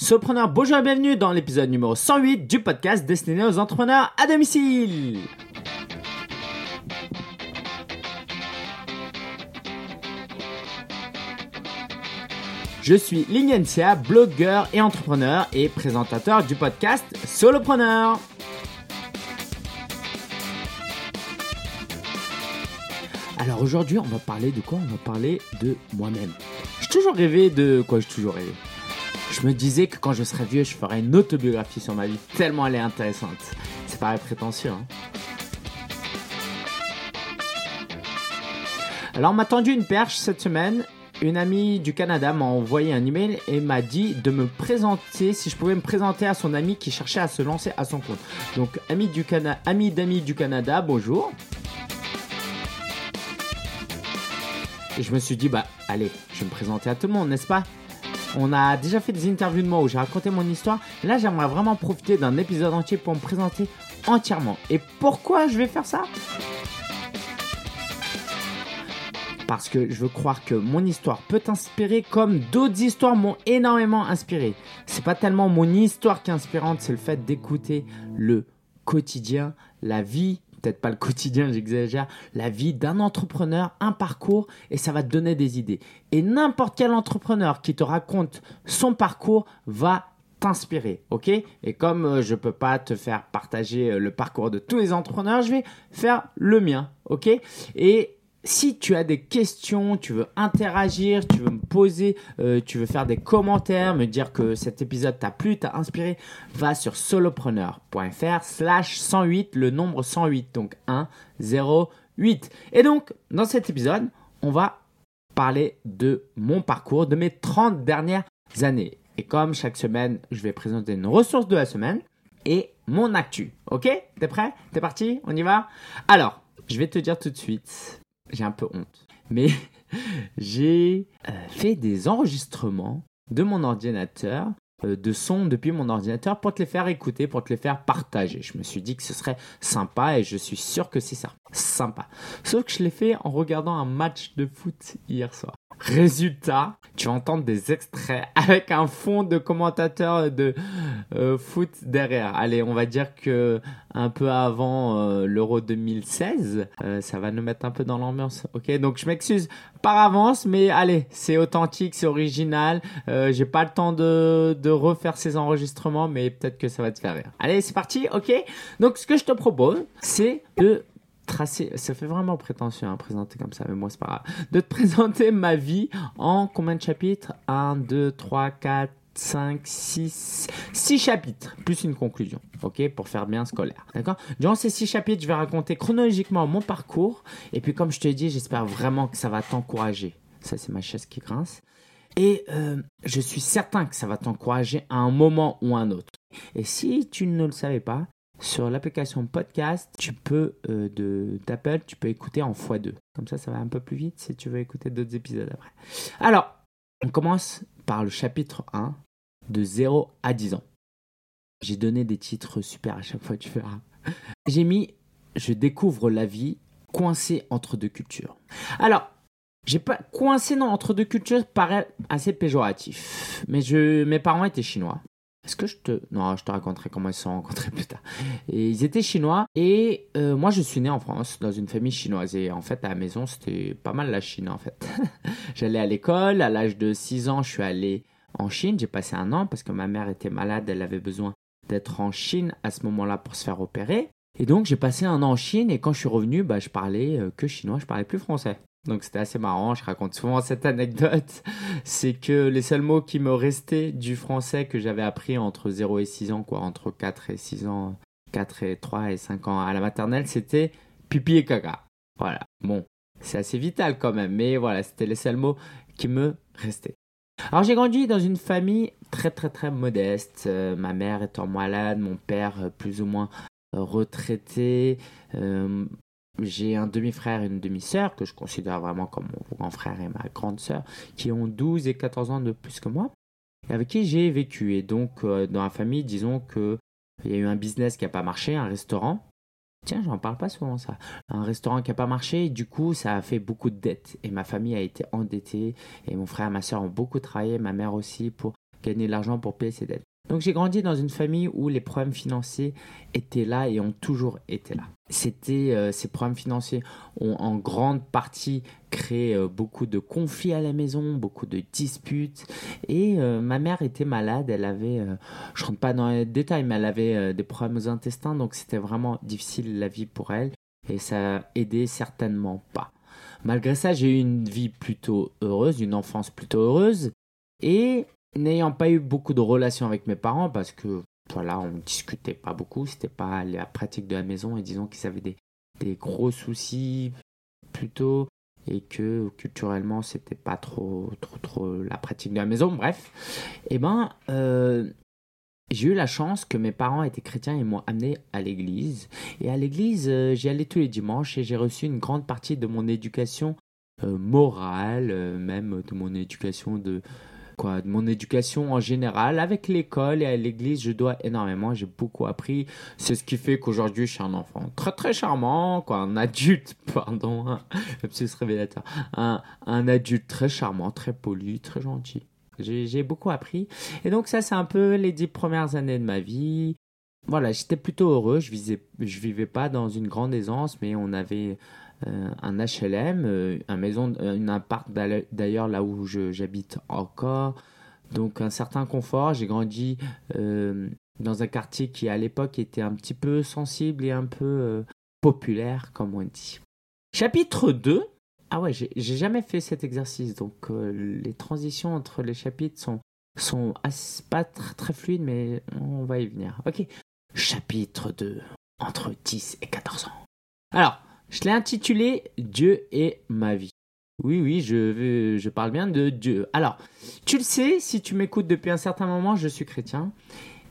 Sopreneur, bonjour et bienvenue dans l'épisode numéro 108 du podcast destiné aux entrepreneurs à domicile. Je suis Lignencia, blogueur et entrepreneur et présentateur du podcast Solopreneur. Alors aujourd'hui, on va parler de quoi? On va parler de moi-même. J'ai toujours rêvé de quoi? J'ai toujours rêvé je me disais que quand je serais vieux, je ferais une autobiographie sur ma vie, tellement elle est intéressante. C'est paraît prétentieux. Hein Alors, on m'a tendu une perche cette semaine. Une amie du Canada m'a envoyé un email et m'a dit de me présenter, si je pouvais me présenter à son ami qui cherchait à se lancer à son compte. Donc, ami du ami d'amis du Canada, bonjour. Et je me suis dit, bah, allez, je vais me présenter à tout le monde, n'est-ce pas? On a déjà fait des interviews de moi où j'ai raconté mon histoire. Là, j'aimerais vraiment profiter d'un épisode entier pour me présenter entièrement. Et pourquoi je vais faire ça? Parce que je veux croire que mon histoire peut t'inspirer comme d'autres histoires m'ont énormément inspiré. C'est pas tellement mon histoire qui est inspirante, c'est le fait d'écouter le quotidien, la vie peut-être pas le quotidien, j'exagère, la vie d'un entrepreneur, un parcours, et ça va te donner des idées. Et n'importe quel entrepreneur qui te raconte son parcours va t'inspirer, ok? Et comme euh, je peux pas te faire partager euh, le parcours de tous les entrepreneurs, je vais faire le mien, ok? Et si tu as des questions, tu veux interagir, tu veux me poser, euh, tu veux faire des commentaires, me dire que cet épisode t'a plu, t'a inspiré, va sur solopreneur.fr slash 108, le nombre 108, donc 1, 0, 8. Et donc, dans cet épisode, on va parler de mon parcours, de mes 30 dernières années. Et comme chaque semaine, je vais présenter une ressource de la semaine et mon actu. Ok? T'es prêt? T'es parti? On y va? Alors, je vais te dire tout de suite j'ai un peu honte. Mais j'ai euh, fait des enregistrements de mon ordinateur, euh, de sons depuis mon ordinateur pour te les faire écouter, pour te les faire partager. Je me suis dit que ce serait sympa et je suis sûr que c'est ça. Sympa. Sauf que je l'ai fait en regardant un match de foot hier soir. Résultat, tu vas entendre des extraits avec un fond de commentateur de euh, foot derrière. Allez, on va dire que un peu avant euh, l'Euro 2016, euh, ça va nous mettre un peu dans l'ambiance. Ok, donc je m'excuse par avance, mais allez, c'est authentique, c'est original. J'ai pas le temps de, de refaire ces enregistrements, mais peut-être que ça va te faire rire. Allez, c'est parti, ok. Donc ce que je te propose, c'est de tracer, ça fait vraiment prétentieux à hein, présenter comme ça, mais moi c'est pas grave, de te présenter ma vie en combien de chapitres? 1, 2, 3, 4, 5, 6, 6 chapitres, plus une conclusion, ok, pour faire bien scolaire, d'accord? Durant ces 6 chapitres, je vais raconter chronologiquement mon parcours, et puis comme je te dis, j'espère vraiment que ça va t'encourager. Ça, c'est ma chaise qui grince. Et euh, je suis certain que ça va t'encourager à un moment ou un autre. Et si tu ne le savais pas, sur l'application podcast, tu peux euh, d'Apple, tu peux écouter en x2. Comme ça, ça va un peu plus vite si tu veux écouter d'autres épisodes après. Alors, on commence par le chapitre 1 de 0 à 10 ans. J'ai donné des titres super à chaque fois, tu verras. J'ai mis Je découvre la vie coincé entre deux cultures. Alors, j'ai pas coincé dans entre deux cultures paraît assez péjoratif, mais je mes parents étaient chinois. Est-ce que je te... Non, je te raconterai comment ils se sont rencontrés plus tard. Et ils étaient chinois et euh, moi je suis né en France dans une famille chinoise et en fait à la maison c'était pas mal la Chine en fait. J'allais à l'école, à l'âge de 6 ans je suis allé en Chine, j'ai passé un an parce que ma mère était malade, elle avait besoin d'être en Chine à ce moment-là pour se faire opérer. Et donc j'ai passé un an en Chine et quand je suis revenu, bah, je parlais euh, que chinois, je parlais plus français. Donc c'était assez marrant, je raconte souvent cette anecdote. C'est que les seuls mots qui me restaient du français que j'avais appris entre 0 et 6 ans, quoi, entre 4 et 6 ans, 4 et 3 et 5 ans à la maternelle, c'était pipi et caca. Voilà. Bon, c'est assez vital quand même, mais voilà, c'était les seuls mots qui me restaient. Alors j'ai grandi dans une famille très très très modeste, euh, ma mère étant malade, mon père euh, plus ou moins euh, retraité, j'ai un demi-frère et une demi-sœur que je considère vraiment comme mon grand frère et ma grande sœur, qui ont 12 et 14 ans de plus que moi, et avec qui j'ai vécu. Et donc, euh, dans la famille, disons qu'il y a eu un business qui n'a pas marché, un restaurant. Tiens, j'en parle pas souvent ça. Un restaurant qui n'a pas marché, du coup, ça a fait beaucoup de dettes. Et ma famille a été endettée, et mon frère et ma sœur ont beaucoup travaillé, ma mère aussi, pour gagner de l'argent pour payer ses dettes. Donc j'ai grandi dans une famille où les problèmes financiers étaient là et ont toujours été là. C'était euh, ces problèmes financiers ont en grande partie créé euh, beaucoup de conflits à la maison, beaucoup de disputes. Et euh, ma mère était malade, elle avait, je rentre pas dans les détails, mais elle avait des problèmes aux intestins, donc c'était vraiment difficile la vie pour elle et ça aidait certainement pas. Malgré ça, j'ai eu une vie plutôt heureuse, une enfance plutôt heureuse. Et n'ayant pas eu beaucoup de relations avec mes parents parce que voilà, on discutait pas beaucoup, c'était pas la pratique de la maison et disons qu'ils avaient des, des gros soucis plutôt et que culturellement c'était pas trop trop trop la pratique de la maison bref. Et eh ben euh, j'ai eu la chance que mes parents étaient chrétiens et m'ont amené à l'église. Et à l'église euh, j'y allais tous les dimanches et j'ai reçu une grande partie de mon éducation euh, morale même de mon éducation de quoi, de mon éducation en général. Avec l'école et à l'église, je dois énormément. J'ai beaucoup appris. C'est ce qui fait qu'aujourd'hui, je suis un enfant très très charmant, quoi, un adulte, pardon, un, révélateur, un, un adulte très charmant, très poli, très gentil. J'ai beaucoup appris. Et donc ça, c'est un peu les dix premières années de ma vie. Voilà, j'étais plutôt heureux. Je, visais, je vivais pas dans une grande aisance, mais on avait un HLM, euh, un maison, euh, une appart d'ailleurs là où j'habite encore. Donc un certain confort. J'ai grandi dans un quartier qui à l'époque était un petit peu sensible et un peu populaire, comme on dit. Chapitre 2. Ah ouais, j'ai jamais fait cet exercice, donc les transitions entre les chapitres sont, pas très fluides, mais on va y venir. Ok. Chapitre 2. Entre 10 et 14 ans. Alors, je l'ai intitulé Dieu et ma vie. Oui, oui, je, je parle bien de Dieu. Alors, tu le sais, si tu m'écoutes depuis un certain moment, je suis chrétien.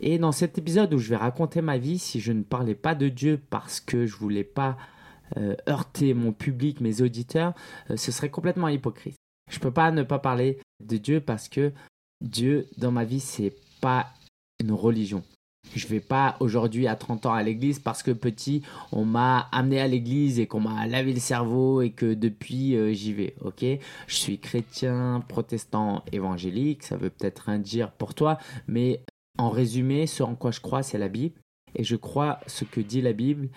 Et dans cet épisode où je vais raconter ma vie, si je ne parlais pas de Dieu parce que je voulais pas euh, heurter mon public, mes auditeurs, euh, ce serait complètement hypocrite. Je peux pas ne pas parler de Dieu parce que Dieu dans ma vie c'est pas une religion. Je vais pas aujourd'hui à 30 ans à l'église parce que petit, on m'a amené à l'église et qu'on m'a lavé le cerveau et que depuis euh, j'y vais, ok? Je suis chrétien, protestant, évangélique, ça veut peut-être rien dire pour toi, mais en résumé, ce en quoi je crois, c'est la Bible. Et je crois ce que dit la Bible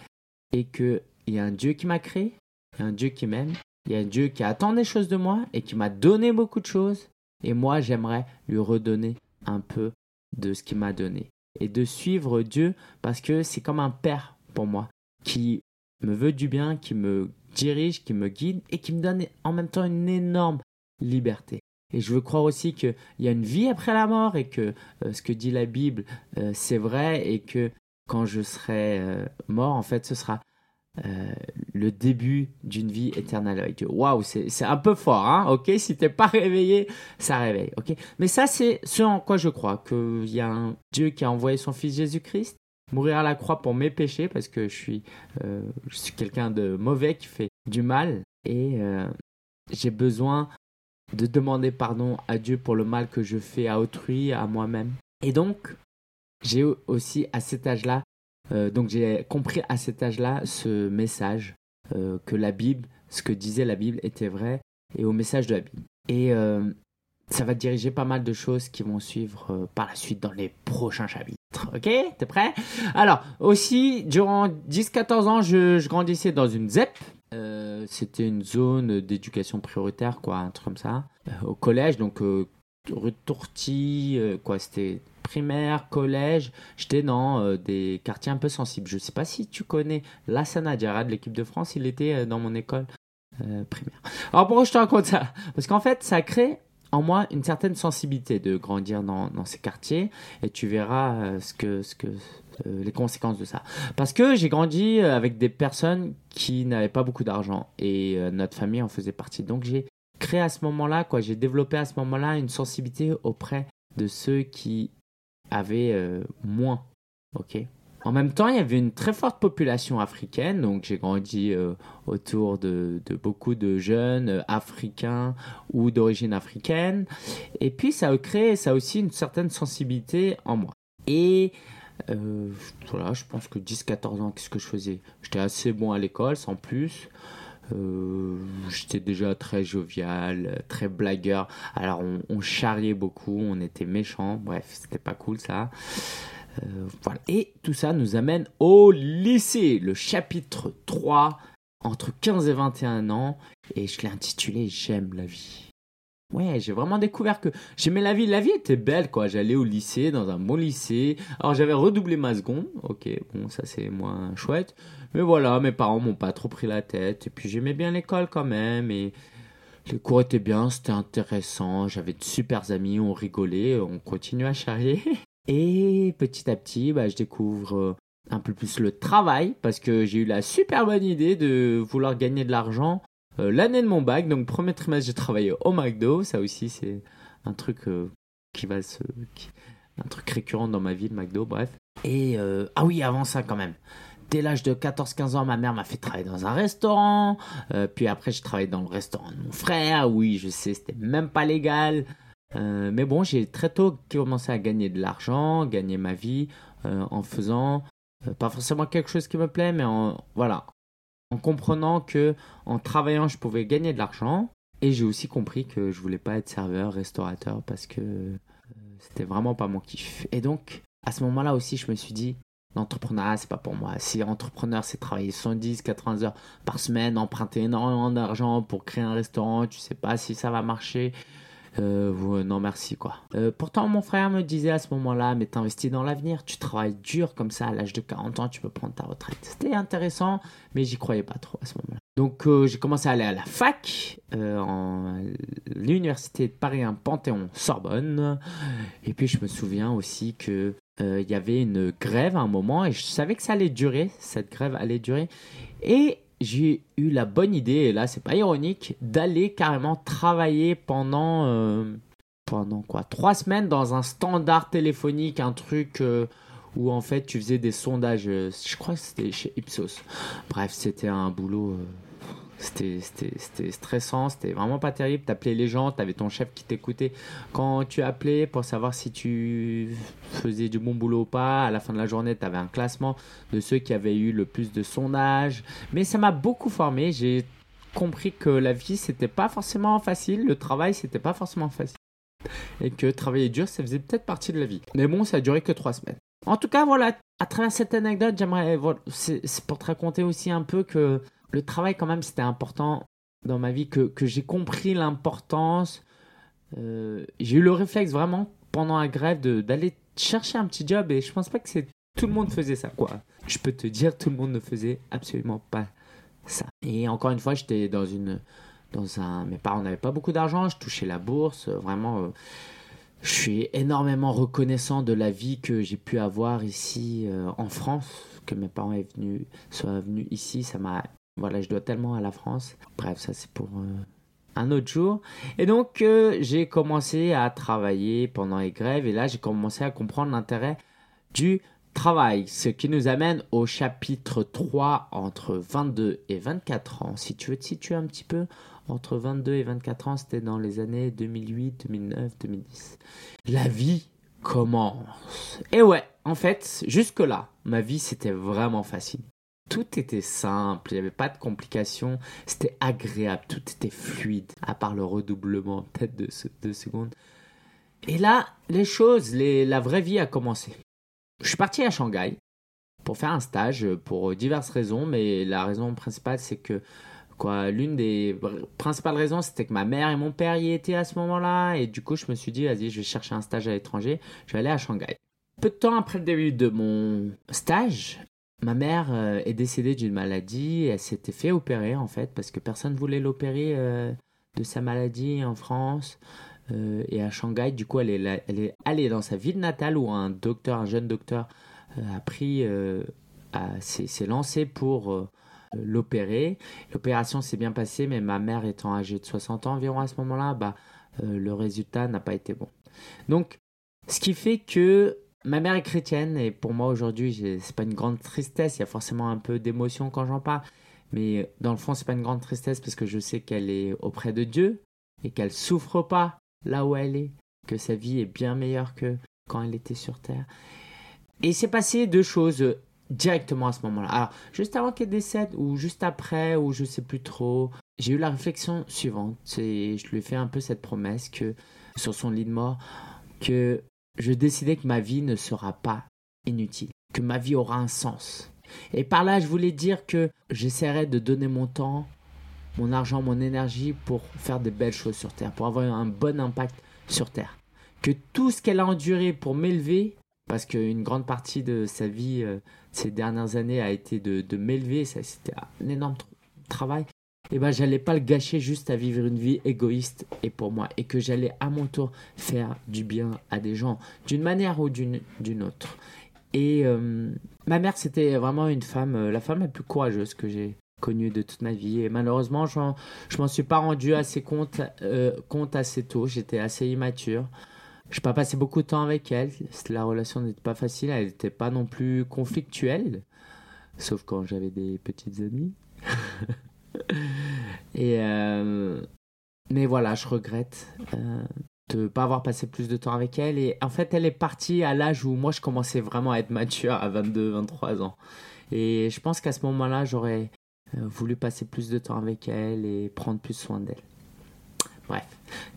et qu'il y a un Dieu qui m'a créé, il y a un Dieu qui m'aime, il y a un Dieu qui attend des choses de moi et qui m'a donné beaucoup de choses. Et moi, j'aimerais lui redonner un peu de ce qu'il m'a donné et de suivre Dieu parce que c'est comme un père pour moi qui me veut du bien, qui me dirige, qui me guide et qui me donne en même temps une énorme liberté. Et je veux croire aussi qu'il y a une vie après la mort et que euh, ce que dit la Bible, euh, c'est vrai et que quand je serai euh, mort, en fait, ce sera euh, le début d'une vie éternelle avec Dieu. Waouh, c'est un peu fort, hein, ok? Si t'es pas réveillé, ça réveille, ok? Mais ça, c'est ce en quoi je crois, qu'il y a un Dieu qui a envoyé son Fils Jésus-Christ mourir à la croix pour mes péchés, parce que je suis, euh, suis quelqu'un de mauvais qui fait du mal, et euh, j'ai besoin de demander pardon à Dieu pour le mal que je fais à autrui, à moi-même. Et donc, j'ai aussi à cet âge-là euh, donc j'ai compris à cet âge-là ce message euh, que la Bible, ce que disait la Bible était vrai et au message de la Bible. Et euh, ça va diriger pas mal de choses qui vont suivre par la suite dans les prochains chapitres. Ok? T'es prêt? Alors, aussi, durant 10-14 ans, je, grandissais dans une ZEP. C'était une zone d'éducation prioritaire, quoi, un truc comme ça. au collège, donc rue de quoi, c'était primaire, collège, j'étais dans euh, des quartiers un peu sensibles. Je ne sais pas si tu connais Lassana Diarra de l'équipe de France, il était euh, dans mon école euh, primaire. Alors pourquoi je te raconte ça? Parce qu'en fait, ça crée en moi une certaine sensibilité de grandir dans, ces quartiers et tu verras ce que, ce que, les conséquences de ça. Parce que j'ai grandi avec des personnes qui n'avaient pas beaucoup d'argent et notre famille en faisait partie. Donc j'ai créé à ce moment-là, quoi, j'ai développé à ce moment-là une sensibilité auprès de ceux qui avait euh, moins. Ok? En même temps, il y avait une très forte population africaine, donc j'ai grandi euh, autour de, beaucoup de jeunes euh, africains ou d'origine africaine. Et puis ça a créé, ça aussi une certaine sensibilité en moi. Et voilà, je pense que 10-14 ans, qu'est-ce que je faisais? J'étais assez bon à l'école, sans plus. Euh, j'étais déjà très jovial, très blagueur. Alors on, charriait beaucoup, on était méchants. Bref, c'était pas cool ça. Euh. Et tout ça nous amène au lycée, le chapitre 3, entre 15 et 21 ans. Et je l'ai intitulé J'aime la vie. Ouais, j'ai vraiment découvert que j'aimais la vie. La vie était belle, quoi. J'allais au lycée, dans un bon lycée. Alors j'avais redoublé ma seconde. Ok, bon, ça c'est moins chouette. Mais voilà, mes parents m'ont pas trop pris la tête. Et puis j'aimais bien l'école quand même. Et les cours étaient bien, c'était intéressant. J'avais de super amis, on rigolait, on continuait à charrier. Et petit à petit, bah, je découvre euh, un peu plus le travail parce que j'ai eu la super bonne idée de vouloir gagner de l'argent l'année de mon bac. Donc, premier trimestre, j'ai travaillé au McDo. Ça aussi, c'est un truc euh, qui va se. un truc récurrent dans ma vie, le McDo, bref. Et. Euh, ah oui, avant ça, quand même. Dès l'âge de 14-15 ans, ma mère m'a fait travailler dans un restaurant. puis après, j'ai travaillé dans le restaurant de mon frère. Oui, je sais, c'était même pas légal. mais bon, j'ai très tôt commencé à gagner de l'argent, gagner ma vie en faisant pas forcément quelque chose qui me plaît, mais en, voilà, en comprenant que en travaillant, je pouvais gagner de l'argent. Et j'ai aussi compris que je voulais pas être serveur, restaurateur, parce que euh, c'était vraiment pas mon kiff. Et donc, à ce moment-là aussi, je me suis dit, l'entrepreneuriat, c'est pas pour moi. Si entrepreneur, c'est travailler 110, 80 heures par semaine, emprunter énormément d'argent pour créer un restaurant, tu sais pas si ça va marcher. Euh, non merci quoi. Euh, pourtant mon frère me disait à ce moment-là, mais t'investis dans l'avenir, tu travailles dur comme ça à l'âge de 40 ans, tu peux prendre ta retraite. C'était intéressant, mais j'y croyais pas trop à ce moment-là. Donc euh, j'ai commencé à aller à la fac, en l'université de Paris 1 Panthéon Sorbonne, et puis je me souviens aussi que il y avait une grève à un moment et je savais que ça allait durer, cette grève allait durer, et j'ai eu la bonne idée, et là c'est pas ironique, d'aller carrément travailler pendant, euh, pendant quoi, trois semaines dans un standard téléphonique, un truc euh, où en fait tu faisais des sondages, euh, je crois que c'était chez Ipsos. Bref, c'était un boulot c'était stressant, c'était vraiment pas terrible. T'appelais les gens, t'avais ton chef qui t'écoutait quand tu appelais pour savoir si tu faisais du bon boulot ou pas. À la fin de la journée, t'avais un classement de ceux qui avaient eu le plus de sondages. Mais ça m'a beaucoup formé. J'ai compris que la vie, c'était pas forcément facile. Le travail, c'était pas forcément facile. Et que travailler dur, ça faisait peut-être partie de la vie. Mais bon, ça a duré que trois semaines. En tout cas, voilà, à travers cette anecdote, j'aimerais. c'est pour te raconter aussi un peu que le travail quand même c'était important dans ma vie que, que j'ai compris l'importance. Euh, j'ai eu le réflexe vraiment pendant la grève d'aller chercher un petit job et je pense pas que c'est tout le monde faisait ça quoi. Je peux te dire tout le monde ne faisait absolument pas ça. Et encore une fois j'étais dans une dans un mes parents n'avaient pas beaucoup d'argent, je touchais la bourse, vraiment. Euh, je suis énormément reconnaissant de la vie que j'ai pu avoir ici euh, en France, que mes parents soient venus ici, ça m'a voilà, je dois tellement à la France. Bref, ça c'est pour euh, un autre jour. Et donc, euh, j'ai commencé à travailler pendant les grèves et là, j'ai commencé à comprendre l'intérêt du travail. Ce qui nous amène au chapitre 3 entre 22 et 24 ans. Si tu veux te situer un petit peu, entre 22 et 24 ans, c'était dans les années 2008, 2009, 2010. La vie commence. Et ouais, en fait, jusque-là, ma vie, c'était vraiment facile tout était simple, il n'y avait pas de complications, c'était agréable, tout était fluide, à part le redoublement peut-être de deux secondes. Et là, les choses, la vraie vie a commencé. Je suis parti à Shanghai pour faire un stage pour diverses raisons, mais la raison principale, c'est que quoi, l'une des principales raisons, c'était que ma mère et mon père y étaient à ce moment-là, et du coup, je me suis dit, vas-y, je vais chercher un stage à l'étranger, je vais aller à Shanghai. Peu de temps après le début de mon stage, Ma mère euh, est décédée d'une maladie. Elle s'était fait opérer en fait parce que personne voulait l'opérer euh, de sa maladie en France euh, et à Shanghai. Du coup, elle est, elle est allée dans sa ville natale où un docteur, un jeune docteur, a pris, s'est lancé pour l'opérer. L'opération s'est bien passée, mais ma mère étant âgée de 60 ans environ à ce moment-là, bah, le résultat n'a pas été bon. Donc, ce qui fait que Ma mère est chrétienne et pour moi aujourd'hui, c'est pas une grande tristesse. Il y a forcément un peu d'émotion quand j'en parle, mais dans le fond, c'est pas une grande tristesse parce que je sais qu'elle est auprès de Dieu et qu'elle souffre pas là où elle est, que sa vie est bien meilleure que quand elle était sur terre. Et il s'est passé deux choses directement à ce moment-là. Alors, juste avant qu'elle décède, ou juste après, ou je sais plus trop, j'ai eu la réflexion suivante. Et je lui ai fait un peu cette promesse que, sur son lit de mort, que je décidais que ma vie ne sera pas inutile, que ma vie aura un sens. Et par là, je voulais dire que j'essaierai de donner mon temps, mon argent, mon énergie pour faire de belles choses sur Terre, pour avoir un bon impact sur Terre. Que tout ce qu'elle a enduré pour m'élever, parce qu'une grande partie de sa vie euh, ces dernières années a été de, de m'élever, c'était un énorme travail, et eh ben j'allais pas le gâcher juste à vivre une vie égoïste et pour moi, et que j'allais à mon tour faire du bien à des gens, d'une manière ou d'une autre. Et euh, ma mère, c'était vraiment une femme, euh, la femme la plus courageuse que j'ai connue de toute ma vie. Et malheureusement, je m'en suis pas rendu assez compte, compte assez tôt. J'étais assez immature. Je pas passé beaucoup de temps avec elle. La relation n'était pas facile. Elle n'était pas non plus conflictuelle. Sauf quand j'avais des petites amies. Et euh, mais voilà, je regrette euh, de ne pas avoir passé plus de temps avec elle. Et en fait, elle est partie à l'âge où moi, je commençais vraiment à être mature, à 22, 23 ans. Et je pense qu'à ce moment-là, j'aurais euh, voulu passer plus de temps avec elle et prendre plus soin d'elle. Bref.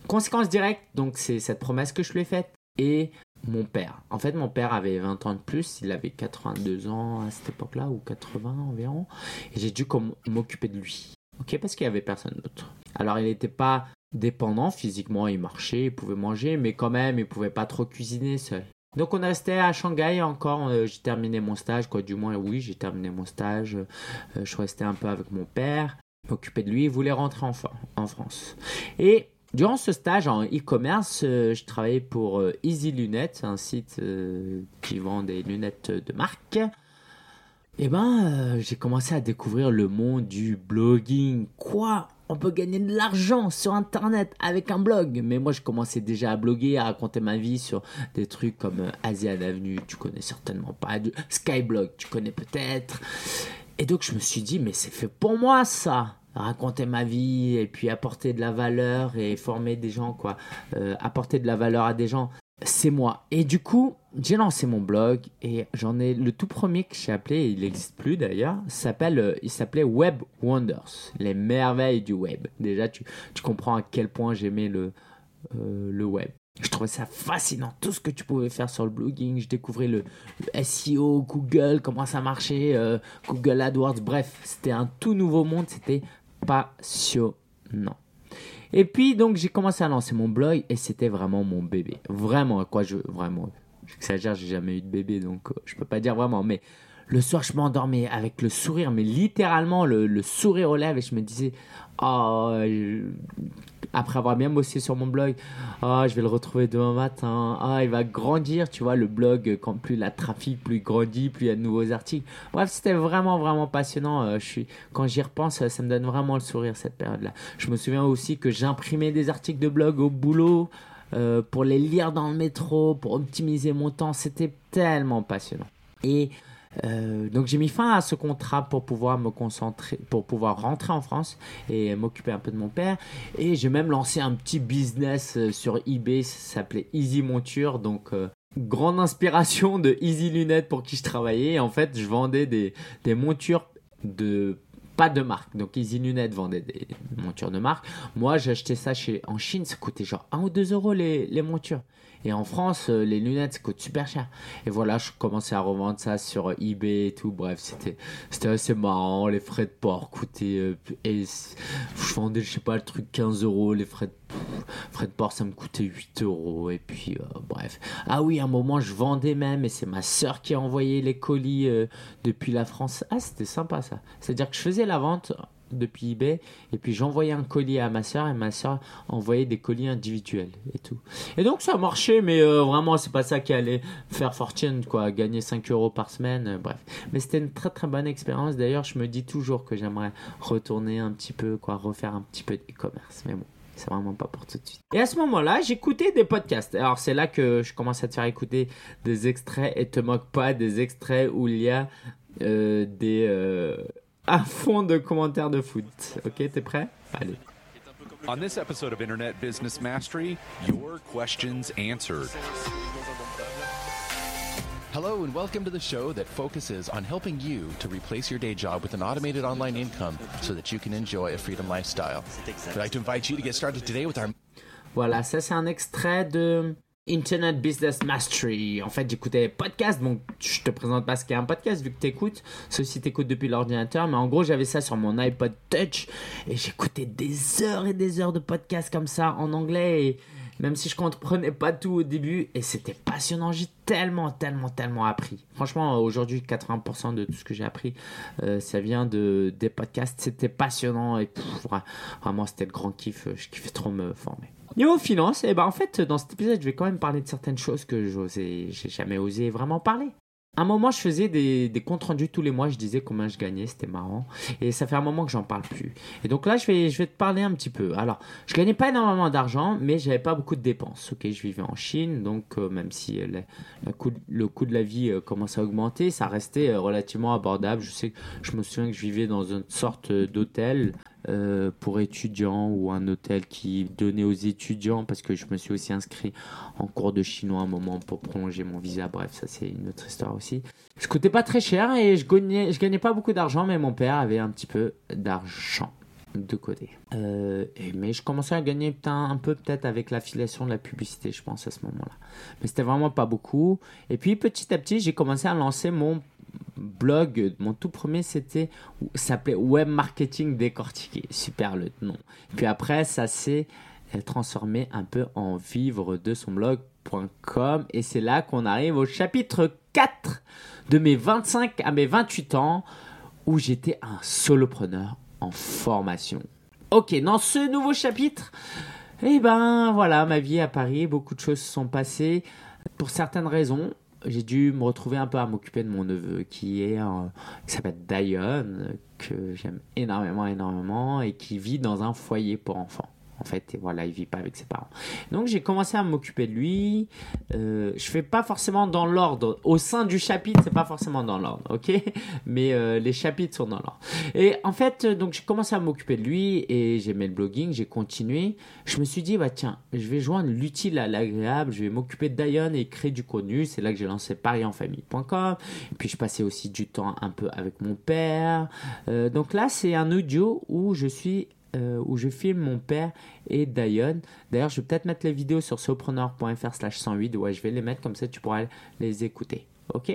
Conséquence directe, donc c'est cette promesse que je lui ai faite. Et mon père. En fait, mon père avait 20 ans de plus, il avait 82 ans à cette époque-là, ou 80 environ. Et j'ai dû m'occuper de lui. Ok, parce qu'il n'y avait personne d'autre. Alors, il n'était pas dépendant physiquement, il marchait, il pouvait manger, mais quand même, il pouvait pas trop cuisiner seul. Donc on restait à Shanghai encore, euh, j'ai terminé mon stage, quoi du moins oui j'ai terminé mon stage, euh, je restais un peu avec mon père, m'occuper de lui, il voulait rentrer en, en France. Et Durant ce stage en e-commerce, euh, je travaillais pour euh, Easy Lunettes, un site euh, qui vend des lunettes de marque. Et eh ben, j'ai commencé à découvrir le monde du blogging. Quoi? On peut gagner de l'argent sur Internet avec un blog. Mais moi, je commençais déjà à bloguer, à raconter ma vie sur des trucs comme Asian Avenue, tu connais certainement pas. Skyblog, tu connais peut-être. Et donc, je me suis dit, mais c'est fait pour moi ça raconter ma vie et puis apporter de la valeur et former des gens quoi euh, apporter de la valeur à des gens c'est moi et du coup j'ai lancé mon blog et j'en ai le tout premier que j'ai appelé il n'existe plus d'ailleurs s'appelle euh, il s'appelait Web Wonders les merveilles du web déjà tu, tu comprends à quel point j'aimais le euh, le web je trouvais ça fascinant, tout ce que tu pouvais faire sur le blogging. Je découvrais le, SEO, Google, comment ça marchait, Google AdWords. Bref, c'était un tout nouveau monde. C'était passionnant. Et puis donc j'ai commencé à lancer mon blog et c'était vraiment mon bébé. Vraiment quoi je vraiment j'exagère, j'ai jamais eu de bébé donc euh, je peux pas dire vraiment mais le soir je m'endormais avec le sourire mais littéralement le, le sourire aux lèvres et je me disais oh après avoir bien bossé sur mon blog, ah, je vais le retrouver demain matin, ah, il va grandir, tu vois, le blog, quand plus la trafic, plus il grandit, plus il y a de nouveaux articles. Bref, c'était vraiment, vraiment passionnant. Euh, je suis, quand j'y repense, ça me donne vraiment le sourire cette période-là. Je me souviens aussi que j'imprimais des articles de blog au boulot. Euh, pour les lire dans le métro, pour optimiser mon temps, c'était tellement passionnant. Et euh, donc j'ai mis fin à ce contrat pour pouvoir me concentrer, pour pouvoir rentrer en France et m'occuper un peu de mon père. Et j'ai même lancé un petit business euh, sur eBay, ça s'appelait Easy Monture. Donc euh, grande inspiration de Easy Lunettes pour qui je travaillais. en fait, je vendais des, montures de pas de marque. Donc Easy Lunettes vendait des montures de marque. Moi, acheté ça chez en Chine, ça coûtait genre 1 ou 2 euros les montures. Et en France, euh, les lunettes, ça coûte super cher. Et voilà, je commençais à revendre ça sur eBay et tout. Bref, c'était, c'était assez marrant. Les frais de port coûtaient. Euh, et je vendais, je sais pas, le truc 15 euros. Les frais de, frais de port, ça me coûtait 8 euros. Et puis, euh, bref. Ah oui, à un moment, je vendais même. Et c'est ma soeur qui a envoyé les colis depuis la France. Ah, c'était sympa ça. C'est-à-dire que je faisais la vente depuis eBay et puis j'envoyais un colis à ma soeur et ma soeur envoyait des colis individuels et tout. Et donc ça marchait mais euh, vraiment c'est pas ça qui allait faire fortune quoi, gagner 5 euros par semaine, euh, bref. Mais c'était une très très bonne expérience. D'ailleurs je me dis toujours que j'aimerais retourner un petit peu quoi, refaire un petit peu d'e-commerce. Mais bon. C'est vraiment pas pour tout de suite. Et à ce moment-là, j'écoutais des podcasts. Alors, c'est là que je commence à te faire écouter des extraits et te moque pas des extraits où il y a euh, des, à fond de commentaires de foot. Ok, t'es prêt? Allez. On this episode of Internet Business Mastery, your questions answered. Hello, and welcome to the show that focuses on helping you to replace your day job with an automated online income so that you can enjoy a freedom lifestyle. I'd like to invite you to get started today with our Voilà, ça c'est un extrait de Internet Business Mastery. En fait, j'écoutais podcast, donc je te présente pas ce qu'est un podcast vu que t'écoutes, sauf si t'écoutes depuis l'ordinateur. Mais en gros, j'avais ça sur mon iPod Touch et j'écoutais des heures et des heures de podcasts comme ça en anglais. Même si je comprenais pas tout au début, et c'était passionnant, j'ai tellement, tellement, tellement appris. Franchement, aujourd'hui, 80% de tout ce que j'ai appris, euh, ça vient de, des podcasts. C'était passionnant et vraiment, c'était le grand kiff. Je kiffais trop me former. Niveau finance, et ben en fait, dans cet épisode, je vais quand même parler de certaines choses que j'ai jamais osé vraiment parler un moment, je faisais des, comptes rendus tous les mois. Je disais combien je gagnais, c'était marrant. Et ça fait un moment que j'en parle plus. Et donc là, je vais, je vais te parler un petit peu. Alors, je gagnais pas énormément d'argent, mais j'avais pas beaucoup de dépenses. Ok, je vivais en Chine, donc euh, même si euh, le, coût, le coût de la vie euh, commençait à augmenter, ça restait relativement abordable. Je sais, je me souviens que je vivais dans une sorte d'hôtel euh, pour étudiants ou un hôtel qui donnait aux étudiants parce que je me suis aussi inscrit en cours de chinois un moment pour prolonger mon visa. Bref, ça c'est une autre histoire aussi. Je coûtais pas très cher et je gagnais, je gagnais pas beaucoup d'argent, mais mon père avait un petit peu d'argent de côté. Euh, mais je commençais à gagner un peu peut-être avec l'affiliation de la publicité, je pense, à ce moment-là. Mais c'était vraiment pas beaucoup. Et puis petit à petit, j'ai commencé à lancer mon blog, mon tout premier, c'était s'appelait Web Marketing Décortiqué. Super le nom. Puis après, ça s'est euh, transformé un peu en vivre de son blog.com. Et c'est là qu'on arrive au chapitre 4 de mes 25 à mes 28 ans où j'étais un solopreneur en formation. Ok, dans ce nouveau chapitre, eh ben voilà, ma vie à Paris, beaucoup de choses se sont passées pour certaines raisons j'ai dû me retrouver un peu à m'occuper de mon neveu qui est qui s'appelle Dion que j'aime énormément énormément et qui vit dans un foyer pour enfants en fait et voilà il vit pas avec ses parents. Donc j'ai commencé à m'occuper de lui. Euh, je fais pas forcément dans l'ordre. Au sein du chapitre c'est pas forcément dans l'ordre ok? Mais euh, les chapitres sont dans l'ordre. Et en fait donc j'ai commencé à m'occuper de lui et j'aimais le blogging j'ai continué. Je me suis dit bah tiens je vais joindre l'utile à l'agréable je vais m'occuper de Dion et créer du contenu. C'est là que j'ai lancé parienfamille.com puis je passais aussi du temps un peu avec mon père. Euh, donc là c'est un audio où je suis euh, où je filme mon père et Dion. D'ailleurs, je vais peut-être mettre les vidéos sur sopreneur.fr slash 108. Ouais, je vais les mettre comme ça, tu pourras les écouter. Ok?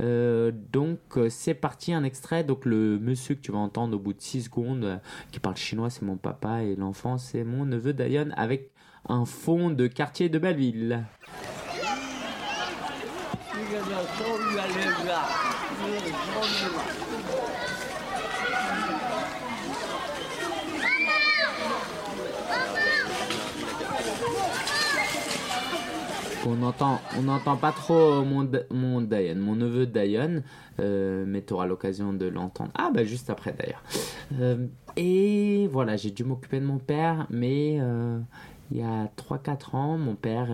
Euh, donc euh, c'est parti un extrait donc le monsieur que tu vas entendre au bout de 6 secondes qui parle chinois c'est mon papa et l'enfant c'est mon neveu Dion avec un fond de quartier de Belleville. On entend, on n'entend pas trop mon, mon mon neveu Diane, euh, mais tu auras l'occasion de l'entendre. Ah, bah juste après d'ailleurs. Euh, et voilà, j'ai dû m'occuper de mon père, mais euh, il y a 3-4 ans, mon père,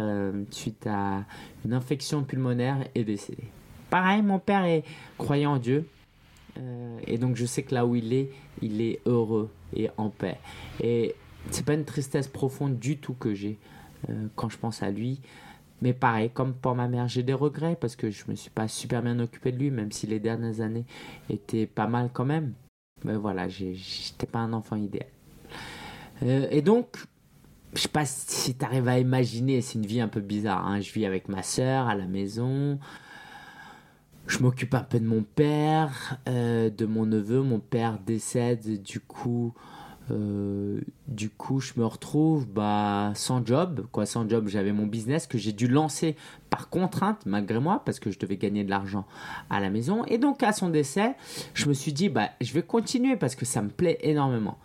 suite à une infection pulmonaire, est décédé. Pareil, mon père est croyant en Dieu. et donc je sais que là où il est, il est heureux et en paix. Et c'est pas une tristesse profonde du tout que j'ai quand je pense à lui. Mais pareil, comme pour ma mère, j'ai des regrets parce que je me suis pas super bien occupé de lui, même si les dernières années étaient pas mal quand même. Mais voilà, j'étais pas un enfant idéal. Euh, et donc, je sais pas si tu arrives à imaginer, c'est une vie un peu bizarre. Hein. Je vis avec ma soeur à la maison. Je m'occupe un peu de mon père, euh, de mon neveu. Mon père décède, du coup, euh, du coup, je me retrouve bah, sans job. Quoi, sans job, j'avais mon business que j'ai dû lancer par contrainte, malgré moi, parce que je devais gagner de l'argent à la maison. Et donc, à son décès, je me suis dit, bah, je vais continuer parce que ça me plaît énormément.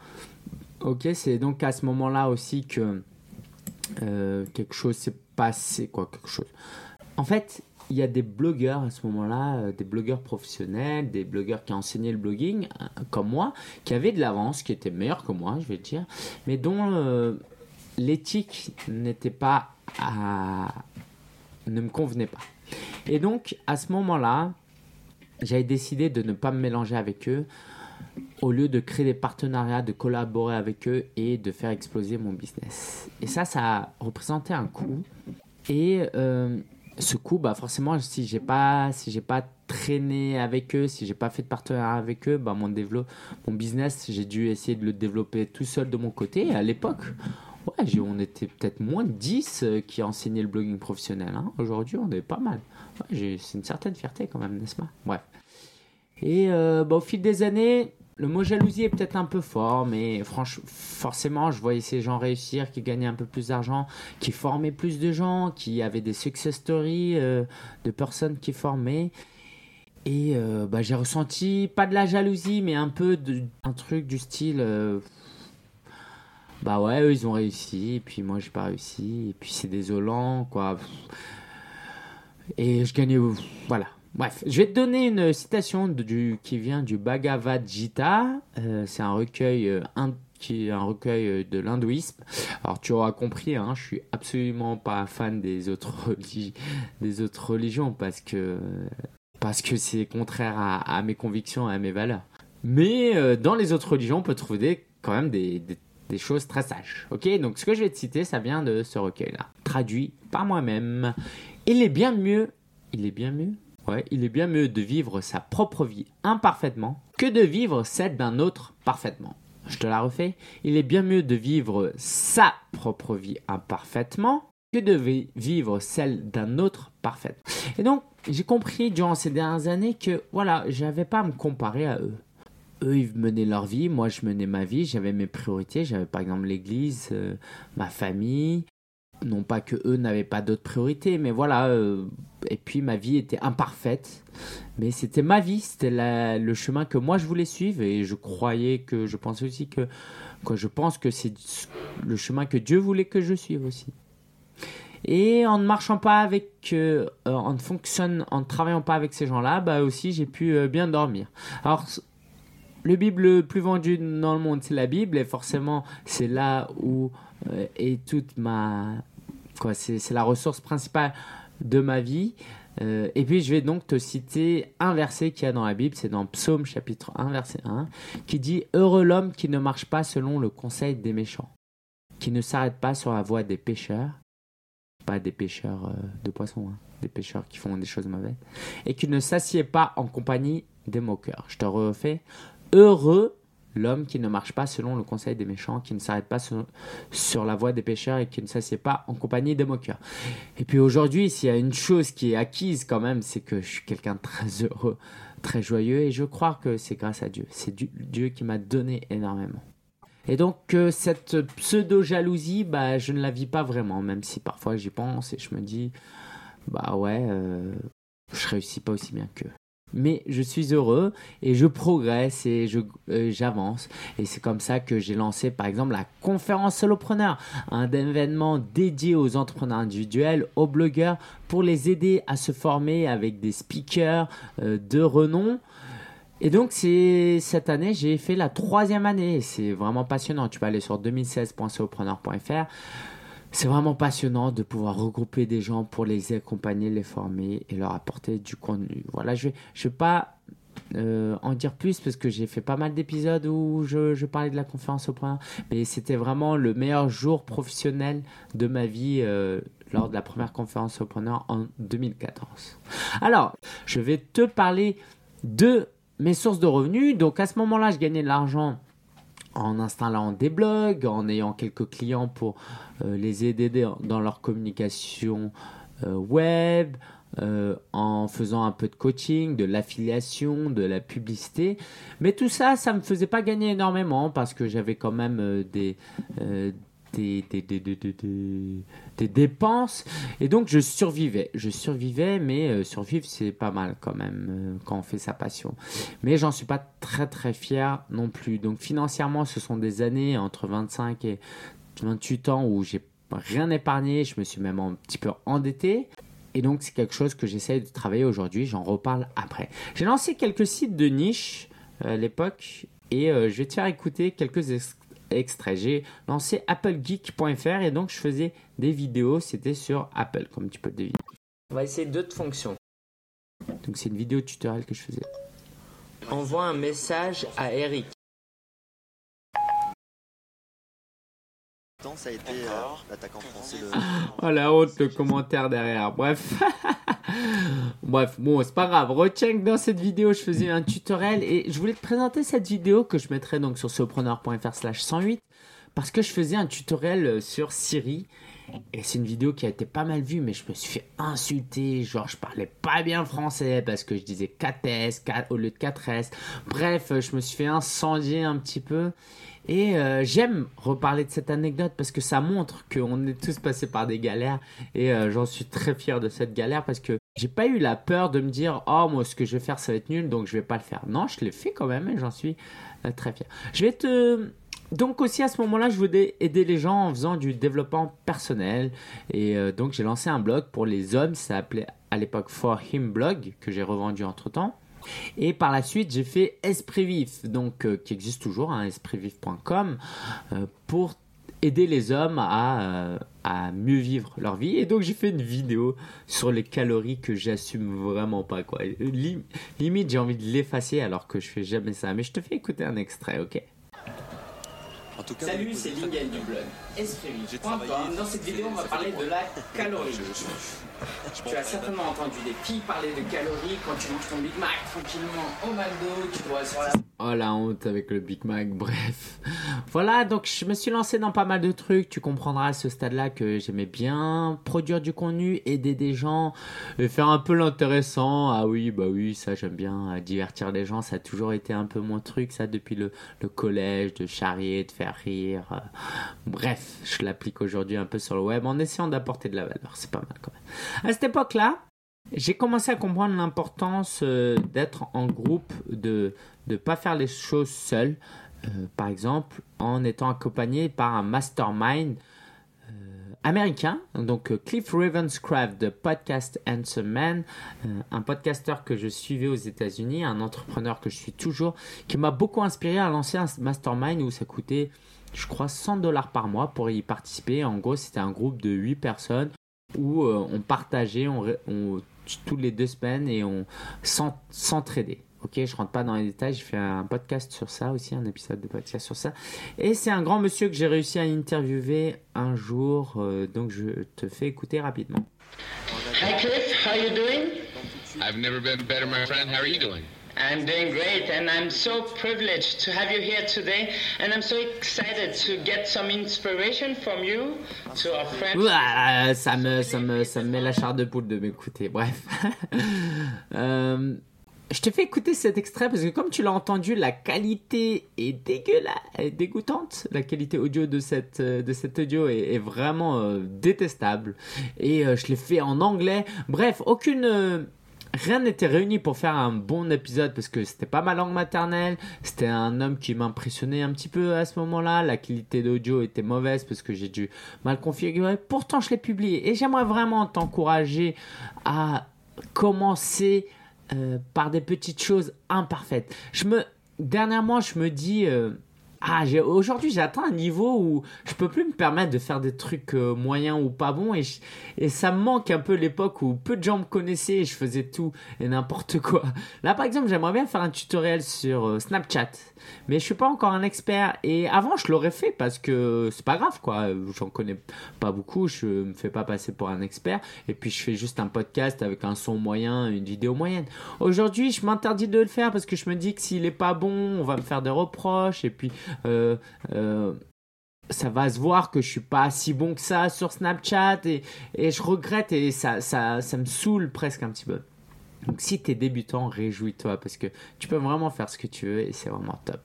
Ok, c'est donc à ce moment-là aussi que euh, quelque chose s'est passé. Quoi, quelque chose. En fait, il y a des blogueurs à ce moment-là, euh, des blogueurs professionnels, des blogueurs qui enseignaient le blogging, euh, comme moi, qui avaient de l'avance, qui étaient meilleurs que moi, je vais te dire, mais dont euh, l'éthique n'était pas à... ne me convenait pas. Et donc, à ce moment-là, j'avais décidé de ne pas me mélanger avec eux au lieu de créer des partenariats, de collaborer avec eux et de faire exploser mon business. Et ça, ça a représenté un coût. Et ce coup, bah forcément, si j'ai pas, si pas traîné avec eux, si j'ai pas fait de partenariat avec eux, bah mon mon business, j'ai dû essayer de le développer tout seul de mon côté. Et à l'époque, ouais, on était peut-être moins de 10 euh, qui enseignaient le blogging professionnel. Hein. Aujourd'hui, on est pas mal. C'est une certaine fierté quand même, n'est-ce pas? Et euh, bah, au fil des années, le mot jalousie est peut-être un peu fort, mais franchement, forcément, je voyais ces gens réussir, qui gagnaient un peu plus d'argent, qui formaient plus de gens, qui avaient des success stories euh, de personnes qui formaient. Et euh, bah, j'ai ressenti, pas de la jalousie, mais un peu de, un truc du style. Euh, bah ouais, eux ils ont réussi, et puis moi j'ai pas réussi, et puis c'est désolant, quoi. Et je gagnais. Voilà, Bref, je vais te donner une citation qui vient du Bhagavad Gita. Euh, c'est un recueil, euh, qui est un recueil euh, de l'hindouisme. Alors tu auras compris, hein, je suis absolument pas fan des autres, des autres religions parce que parce que c'est contraire à, mes convictions et à mes valeurs. Mais dans les autres religions, on peut trouver quand même des, des, des, choses très sages. Ok, donc ce que je vais te citer, ça vient de ce recueil-là, traduit par moi-même. Il est bien mieux, il est bien mieux Ouais, il est bien mieux de vivre sa propre vie imparfaitement que de vivre celle d'un autre parfaitement. Je te la refais. Il est bien mieux de vivre sa propre vie imparfaitement que de vivre celle d'un autre parfaitement. Et donc, j'ai compris durant ces dernières années que, voilà, j'avais pas à me comparer à eux. Eux, ils menaient leur vie, moi, je menais ma vie, j'avais mes priorités, j'avais par exemple l'église, euh, ma famille, non pas que eux n'avaient pas d'autres priorités, mais voilà. Euh, et puis ma vie était imparfaite, mais c'était ma vie, c'était le chemin que moi je voulais suivre et je croyais que, je pensais aussi que, je pense que c'est le chemin que Dieu voulait que je suive aussi. Et en ne marchant pas avec, euh, en ne fonctionne, en travaillant pas avec ces gens-là, bah aussi j'ai pu euh, bien dormir. Alors le Bible le plus vendu dans le monde, c'est la Bible, et forcément, c'est là où est toute ma, c'est la ressource principale de ma vie. Euh, et puis je vais donc te citer un verset qu'il y a dans la Bible, c'est dans Psaume chapitre 1, verset 1, qui dit Heureux l'homme qui ne marche pas selon le conseil des méchants, qui ne s'arrête pas sur la voie des pécheurs, pas des pêcheurs euh, de poissons, hein, des pêcheurs qui font des choses mauvaises, et qui ne s'assied pas en compagnie des moqueurs. Je te refais Heureux L'homme qui ne marche pas selon le conseil des méchants, qui ne s'arrête pas sur, la voie des pécheurs et qui ne s'assied pas en compagnie des moqueurs. Et puis aujourd'hui, s'il y a une chose qui est acquise quand même, c'est que je suis quelqu'un de très heureux, très joyeux, et je crois que c'est grâce à Dieu. C'est Dieu qui m'a donné énormément. Et donc euh, cette pseudo-jalousie, bah, je ne la vis pas vraiment, même si parfois j'y pense et je me dis, bah ouais, euh, je réussis pas aussi bien qu'eux mais je suis heureux et je progresse et je, euh, j'avance. Et c'est comme ça que j'ai lancé par exemple la conférence solopreneur, un événement dédié aux entrepreneurs individuels, aux blogueurs, pour les aider à se former avec des speakers euh, de renom. Et donc, c'est cette année, j'ai fait la troisième année. C'est vraiment passionnant. Tu peux aller sur 2016.solopreneur.fr c'est vraiment passionnant de pouvoir regrouper des gens pour les accompagner, les former et leur apporter du contenu. Voilà, je ne vais, pas euh, en dire plus parce que j'ai fait pas mal d'épisodes où je, parlais de la conférence au point, mais c'était vraiment le meilleur jour professionnel de ma vie euh, lors de la première conférence au preneur en 2014. Alors, je vais te parler de mes sources de revenus. Donc à ce moment-là, je gagnais de l'argent en installant des blogs, en ayant quelques clients pour euh, les aider dans leur communication euh, web, euh, en faisant un peu de coaching, de l'affiliation, de la publicité. Mais tout ça, ça ne me faisait pas gagner énormément parce que j'avais quand même des, des, dépenses. Et donc, je survivais. Je survivais, mais euh, survivre, c'est pas mal quand même euh, quand on fait sa passion. Mais j'en suis pas très, très fier non plus. Donc, financièrement, ce sont des années entre 25 et 28 ans où j'ai rien épargné. Je me suis même un petit peu endetté. Et donc, c'est quelque chose que j'essaye de travailler aujourd'hui. J'en reparle après. J'ai lancé quelques sites de niche euh, à l'époque et je vais te faire écouter quelques extrait. J'ai lancé applegeek.fr et donc je faisais des vidéos, c'était sur Apple, comme tu peux le deviner. On va essayer d'autres fonctions. Donc c'est une vidéo tutoriel que je faisais. Envoie un message à Eric. Ça a été euh, l'attaquant français. Le... oh la honte, le commentaire derrière. Bref. Bref, bon, c'est pas grave. Retiens que dans cette vidéo, je faisais un tutoriel et je voulais te présenter cette vidéo que je mettrai donc sur sopreneur.fr slash 108 parce que je faisais un tutoriel sur Siri et c'est une vidéo qui a été pas mal vue, mais je me suis fait insulter. Genre, je parlais pas bien français parce que je disais 4S 4, au lieu de 4S. Bref, je me suis fait incendier un petit peu. Et euh, j'aime reparler de cette anecdote parce que ça montre qu'on est tous passés par des galères. Et euh, j'en suis très fier de cette galère parce que j'ai pas eu la peur de me dire Oh, moi, ce que je vais faire, ça va être nul, donc je vais pas le faire. Non, je l'ai fait quand même et j'en suis euh, très fier. Je vais te donc aussi à ce moment-là, je voulais aider les gens en faisant du développement personnel. Et donc j'ai lancé un blog pour les hommes, ça s'appelait à l'époque For Him Blog, que j'ai revendu entre-temps. Et par la suite, j'ai fait Esprit Vif, donc euh, qui existe toujours, hein, espritvif.com, euh, pour aider les hommes à, à, mieux vivre leur vie. Et donc j'ai fait une vidéo sur les calories que j'assume vraiment pas. Quoi. limite, j'ai envie de l'effacer alors que je fais jamais ça. Mais je te fais écouter un extrait, ok? Salut, c'est Lingel du blog Esprit.com. Dans cette vidéo, on va parler de la calorie. tu as certainement entendu des filles parler de calories quand tu manges ton Big Mac tranquillement au McDo, tu dois sur la... Oh la honte avec le Big Mac, bref. Voilà, donc je me suis lancé dans pas mal de trucs. Tu comprendras à ce stade-là que j'aimais bien produire du contenu, aider des gens, et faire un peu l'intéressant. Ah oui, bah oui, ça j'aime bien. Divertir les gens, ça a toujours été un peu mon truc, ça, depuis le, le collège, de charrier, de faire rire. Bref, je l'applique aujourd'hui un peu sur le web en essayant d'apporter de la valeur. C'est pas mal quand même. À cette époque-là, j'ai commencé à comprendre l'importance euh, d'être en groupe, de ne pas faire les choses seul. Euh, par exemple, en étant accompagné par un mastermind euh, américain, donc Cliff Ravenscraft de Podcast Answer Man, un podcasteur que je suivais aux États-Unis, un entrepreneur que je suis toujours, qui m'a beaucoup inspiré à lancer un mastermind où ça coûtait je crois, 100 dollars par mois pour y participer. En gros, c'était un groupe de 8 personnes où euh, on partageait on, tous les deux semaines et on s'entraidait. Ok, je rentre pas dans les détails, j'ai fait un podcast sur ça aussi, un épisode de podcast sur ça. Et c'est un grand monsieur que j'ai réussi à interviewer un jour, euh, donc je te fais écouter rapidement. Hi Cliff, how you doing? I've never been better, my friend. How are you doing? I'm doing great, and I'm so privileged to have you here today, and I'm so excited to get some inspiration from you to our friends. Ouah, ça me, ça me, ça me met la chair de poule de m'écouter. Bref. euh, je te fais écouter cet extrait parce que comme tu l'as entendu, la qualité est dégueulasse, est dégoûtante. La qualité audio de cette de cet audio est, vraiment euh, détestable. Et euh, je l'ai fait en anglais. Bref, aucune euh, rien n'était réuni pour faire un bon épisode parce que c'était pas ma langue maternelle. C'était un homme qui m'impressionnait un petit peu à ce moment-là. La qualité d'audio était mauvaise parce que j'ai dû mal configurer. Pourtant, je l'ai publié et j'aimerais vraiment t'encourager à commencer euh, par des petites choses imparfaites. Je me dernièrement, je me dis euh, ah, aujourd'hui j'ai atteint un niveau où je peux plus me permettre de faire des trucs euh, moyens ou pas bons et, ça me manque un peu l'époque où peu de gens me connaissaient et je faisais tout et n'importe quoi. Là par exemple j'aimerais bien faire un tutoriel sur euh, Snapchat mais je suis pas encore un expert et avant je l'aurais fait parce que c'est pas grave quoi, j'en connais pas beaucoup, je me fais pas passer pour un expert et puis je fais juste un podcast avec un son moyen, une vidéo moyenne. Aujourd'hui je m'interdis de le faire parce que je me dis que s'il est pas bon on va me faire des reproches et puis ça va se voir que je suis pas si bon que ça sur Snapchat et, je regrette et ça, ça, ça me saoule presque un petit peu. Donc si tu es débutant, réjouis-toi parce que tu peux vraiment faire ce que tu veux et c'est vraiment top.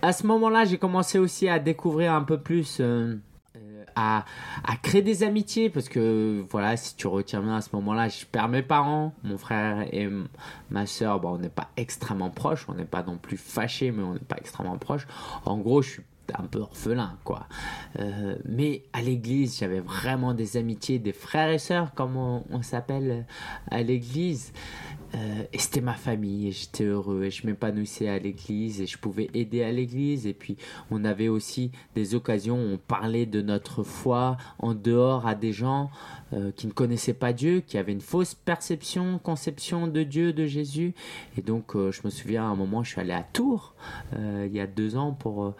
À ce moment-là, j'ai commencé aussi à découvrir un peu plus, euh, à, créer des amitiés parce que voilà, si tu retiens bien à ce moment-là, je perds mes parents, mon frère et ma soeur, bon, on n'est pas extrêmement proches, on n'est pas non plus fâchés, mais on n'est pas extrêmement proches. En gros, je suis un peu orphelin, quoi. Euh, mais à l'église, j'avais vraiment des amitiés, des frères et sœurs, comme on, s'appelle à l'église. Euh, et c'était ma famille, et j'étais heureux, et je m'épanouissais à l'église, et je pouvais aider à l'église. Et puis, on avait aussi des occasions où on parlait de notre foi en dehors à des gens euh, qui ne connaissaient pas Dieu, qui avaient une fausse perception, conception de Dieu, de Jésus. Et donc, je me souviens à un moment, je suis allé à Tours, il y a deux ans, pour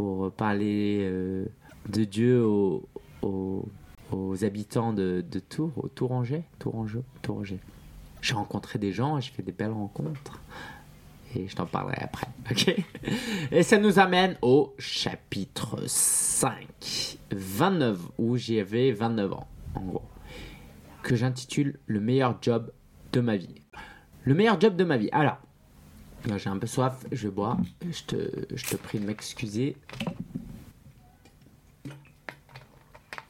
pour parler euh, de Dieu aux, aux, aux habitants de, de Tours, au Tourangeais, Tourangeau, Tourangeau. J'ai rencontré des gens, j'ai fait des belles rencontres. Et je t'en parlerai après, ok? Et ça nous amène au chapitre 5, 29, où j'avais 29 ans, en gros, que j'intitule Le meilleur job de ma vie. Le meilleur job de ma vie. Alors, j'ai un peu soif, je boire. Je te, je te prie de m'excuser.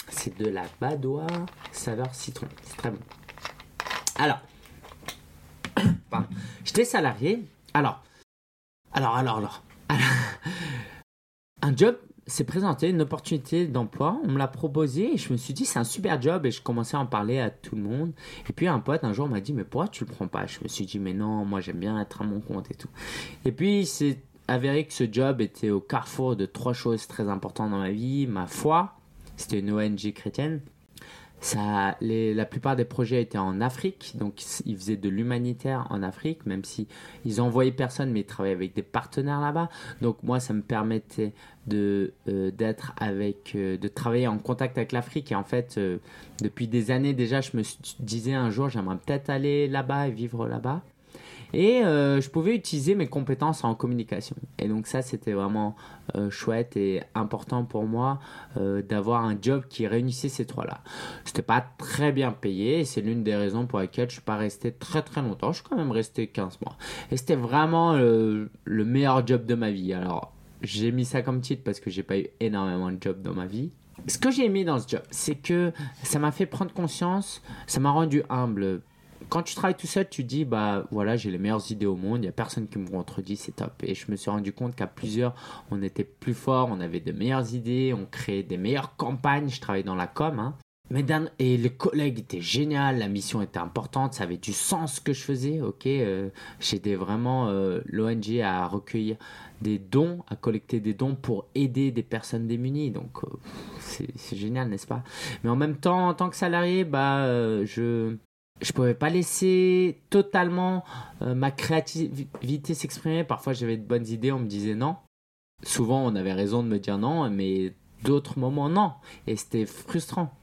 C'est de la badoie saveur citron. C'est très bon. Alors, pardon. j'étais salarié. Alors, alors, alors, alors. alors. Un job s'est présenté, une opportunité d'emploi. On me l'a proposé et je me suis dit, c'est un super job. Et je commençais à en parler à tout le monde. Et puis, un pote, un jour, m'a dit, mais pourquoi tu le prends pas? Je me suis dit, mais non, moi, j'aime bien être à mon compte et tout. Et puis, c'est avéré que ce job était au carrefour de trois choses très importantes dans ma vie ma foi, c'était une ONG chrétienne. Ça, la plupart des projets étaient en Afrique, donc ils faisaient de l'humanitaire en Afrique, même si ils envoyaient personne, mais ils travaillaient avec des partenaires là-bas. Donc moi, ça me permettait de euh, d'être avec, euh, de travailler en contact avec l'Afrique. Et en fait, euh, depuis des années déjà, je me disais un jour, j'aimerais peut-être aller là-bas et vivre là-bas. Et euh, je pouvais utiliser mes compétences en communication. Et donc ça, c'était vraiment euh, chouette et important pour moi euh, d'avoir un job qui réunissait ces trois-là. C'était pas très bien payé et c'est l'une des raisons pour lesquelles je suis pas resté très très longtemps. Je suis quand même resté 15 mois. Et c'était vraiment le meilleur job de ma vie. Alors, j'ai mis ça comme titre parce que j'ai pas eu énormément de jobs dans ma vie. Ce que j'ai aimé dans ce job, c'est que ça m'a fait prendre conscience, ça m'a rendu humble quand tu travailles tout seul, tu dis bah voilà, j'ai les meilleures idées au monde, il y a personne qui me contredit, c'est top. Et je me suis rendu compte qu'à plusieurs, on était plus fort, on avait de meilleures idées, on créait des meilleures campagnes. Je travaillais dans la com, hein. Et les collègues étaient géniaux, la mission était importante, ça avait du sens que je faisais, ok. euh, J'aidais vraiment euh, l'ONG à recueillir des dons, à collecter des dons pour aider des personnes démunies. Donc euh, c'est génial, n'est-ce pas? Mais en même temps, en tant que salarié, bah je je pouvais pas laisser totalement euh, ma créativité s'exprimer. Parfois, j'avais de bonnes idées, on me disait non. Souvent, on avait raison de me dire non, mais d'autres moments, non. Et c'était frustrant.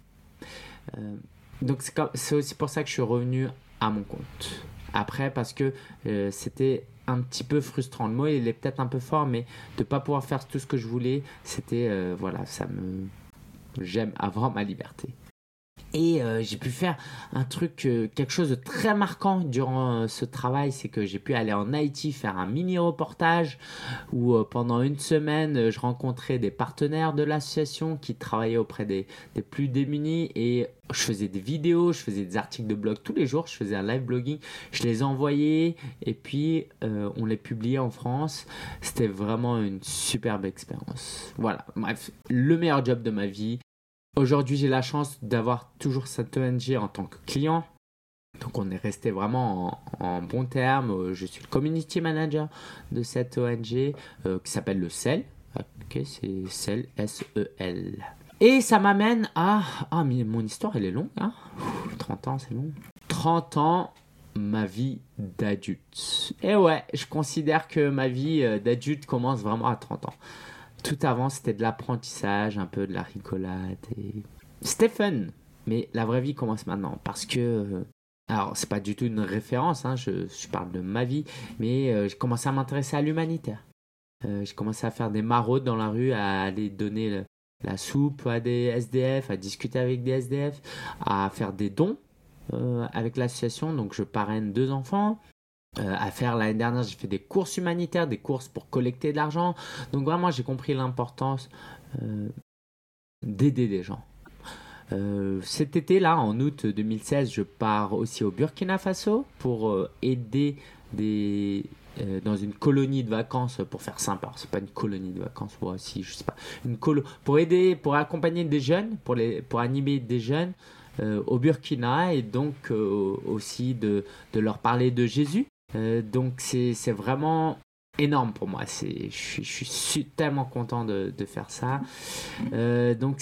Euh, donc, c'est aussi pour ça que je suis revenu à mon compte. Après, parce que euh, c'était un petit peu frustrant. Le mot, il est peut-être un peu fort, mais de pas pouvoir faire tout ce que je voulais, c'était, voilà, ça me... J'aime avoir ma liberté. Et euh, j'ai pu faire un truc, euh, quelque chose de très marquant durant euh, ce travail, c'est que j'ai pu aller en Haïti faire un mini reportage où pendant une semaine, je rencontrais des partenaires de l'association qui travaillaient auprès des, des plus démunis et je faisais des vidéos, je faisais des articles de blog tous les jours, je faisais un live blogging, je les envoyais et puis on les publiait en France. C'était vraiment une superbe expérience. Voilà, bref, le meilleur job de ma vie. Aujourd'hui, j'ai la chance d'avoir toujours cette ONG en tant que client. Donc, on est resté vraiment en, en bon terme. Euh, Je suis le community manager de cette ONG euh, qui s'appelle le CEL. Ok, c'est CEL, S-E-L. Et ça m'amène à. Ah, mais mon histoire, elle est longue. Hein Ouh, 30 ans, c'est long. 30 ans, ma vie d'adulte. Et ouais, je considère que ma vie euh, d'adulte commence vraiment à 30 ans. Tout avant, c'était de l'apprentissage, un peu de la rigolade. Et... C'était fun, mais la vraie vie commence maintenant. Parce que. euh, Alors, c'est pas du tout une référence, hein, je, parle de ma vie, mais euh, j'ai commencé à m'intéresser à l'humanitaire. Euh, j'ai commencé à faire des maraudes dans la rue, à aller donner la soupe à des SDF, à discuter avec des SDF, à faire des dons euh, avec l'association. Donc, je parraine deux enfants. Euh, à faire l'année dernière, j'ai fait des courses humanitaires, des courses pour collecter de l'argent. Donc vraiment, j'ai compris l'importance euh, d'aider des gens. Euh, cet été-là, en août 2016, je pars aussi au Burkina Faso pour aider des dans une colonie de vacances pour faire sympa. C'est pas une colonie de vacances, moi aussi, je sais pas. Une colo pour aider, pour accompagner des jeunes, pour les, pour animer des jeunes au Burkina et donc aussi de, de leur parler de Jésus. Euh, donc c'est vraiment énorme pour moi. Je suis, tellement content de, de faire ça. Euh, donc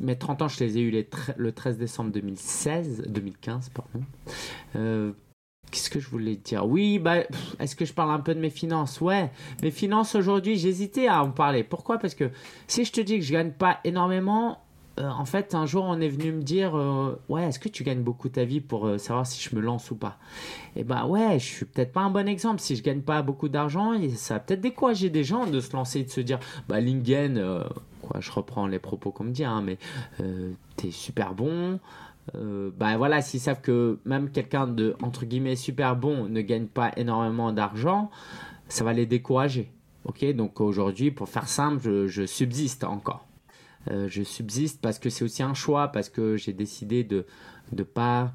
mes 30 ans, je les ai eu le 13 décembre 2016, 2015, pardon. Euh, qu'est-ce que je voulais dire? Oui, bah, est-ce que je parle un peu de mes finances? Ouais, mes finances aujourd'hui, j'hésitais à en parler. Pourquoi? Parce que si je te dis que je gagne pas énormément, euh, en fait, un jour, on est venu me dire euh, Ouais, est-ce que tu gagnes beaucoup ta vie pour euh, savoir si je me lance ou pas? Et eh bah ouais, je suis peut-être pas un bon exemple. Si je gagne pas beaucoup d'argent, ça va peut-être décourager des gens de se lancer et de se dire Bah, Lingen, quoi, je reprends les propos qu'on me dit, hein, mais t'es super bon. bah voilà, s'ils savent que même quelqu'un de entre guillemets super bon ne gagne pas énormément d'argent, ça va les décourager. Ok, donc aujourd'hui, pour faire simple, je subsiste encore. Euh, je subsiste parce que c'est aussi un choix, parce que j'ai décidé de ne pas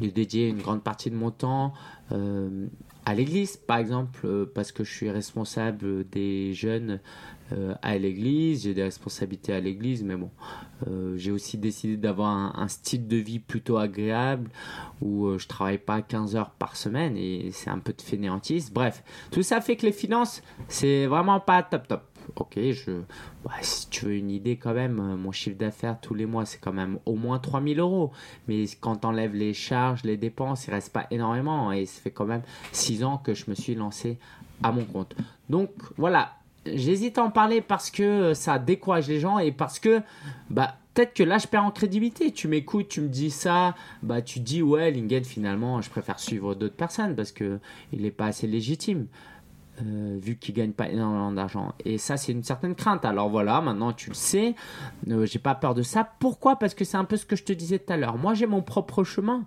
dédier une grande partie de mon temps euh, à l'église, par exemple, euh, parce que je suis responsable des jeunes à l'église, j'ai des responsabilités à l'église, mais bon, j'ai aussi décidé d'avoir un, un, style de vie plutôt agréable où je travaille pas 15 heures par semaine et c'est un peu de fainéantise. Bref, tout ça fait que les finances, c'est vraiment pas top top ok, je, si tu veux une idée quand même, euh, mon chiffre d'affaires tous les mois, c'est quand même au moins 3000 euros. Mais quand tu enlèves les charges, les dépenses, il reste pas énormément. Et ça fait quand même 6 ans que je me suis lancé à mon compte. Donc voilà, j'hésite à en parler parce que ça décourage les gens et parce que bah, peut-être que là je perds en crédibilité. Tu m'écoutes, tu me dis ça, bah tu dis ouais, Lingen finalement je préfère suivre d'autres personnes parce que il n'est pas assez légitime. Euh, vu qu'il gagne pas énormément d'argent. Et ça, c'est une certaine crainte. Alors voilà, maintenant tu le sais, euh, j'ai pas peur de ça. Pourquoi? Parce que c'est un peu ce que je te disais tout à l'heure. Moi, j'ai mon propre chemin.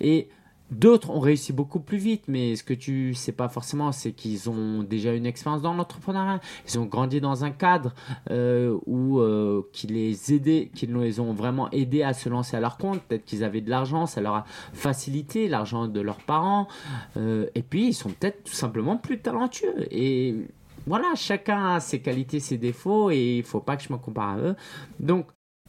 Et D'autres ont réussi beaucoup plus vite, mais ce que tu sais pas forcément, c'est qu'ils ont déjà une expérience dans l'entrepreneuriat. Ils ont grandi dans un cadre euh, où euh, qui les aidait, qui les ont vraiment aidés à se lancer à leur compte. Peut-être qu'ils avaient de l'argent, ça leur a facilité l'argent de leurs parents. Euh, et puis ils sont peut-être tout simplement plus talentueux. Et voilà, chacun a ses qualités, ses défauts, et il faut pas que je me compare à eux. Donc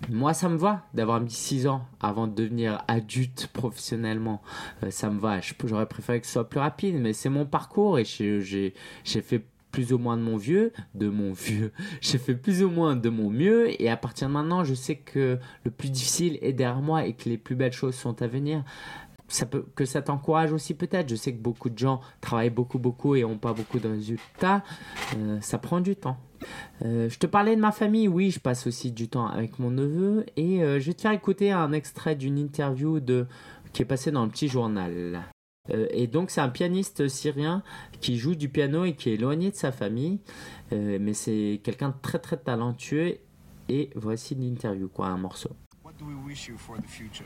moi, ça me va d'avoir mis 6 ans avant de devenir adulte professionnellement. Euh, ça me va. J'aurais préféré que ce soit plus rapide, mais c'est mon parcours et j'ai fait plus ou moins de mon vieux, de mon vieux. J'ai fait plus ou moins de mon mieux et à partir de maintenant, je sais que le plus difficile est derrière moi et que les plus belles choses sont à venir. Ça peut, que ça t'encourage aussi peut-être. Je sais que beaucoup de gens travaillent beaucoup, beaucoup et n'ont pas beaucoup de résultats. Euh, ça prend du temps. Euh, je te parlais de ma famille, oui, je passe aussi du temps avec mon neveu et euh, je vais te faire écouter un extrait d'une interview de, qui est passée dans le petit journal. Euh, et donc c'est un pianiste syrien qui joue du piano et qui est éloigné de sa famille, mais c'est quelqu'un de très très talentueux et voici l'interview, quoi, un morceau. What do we wish you for the future?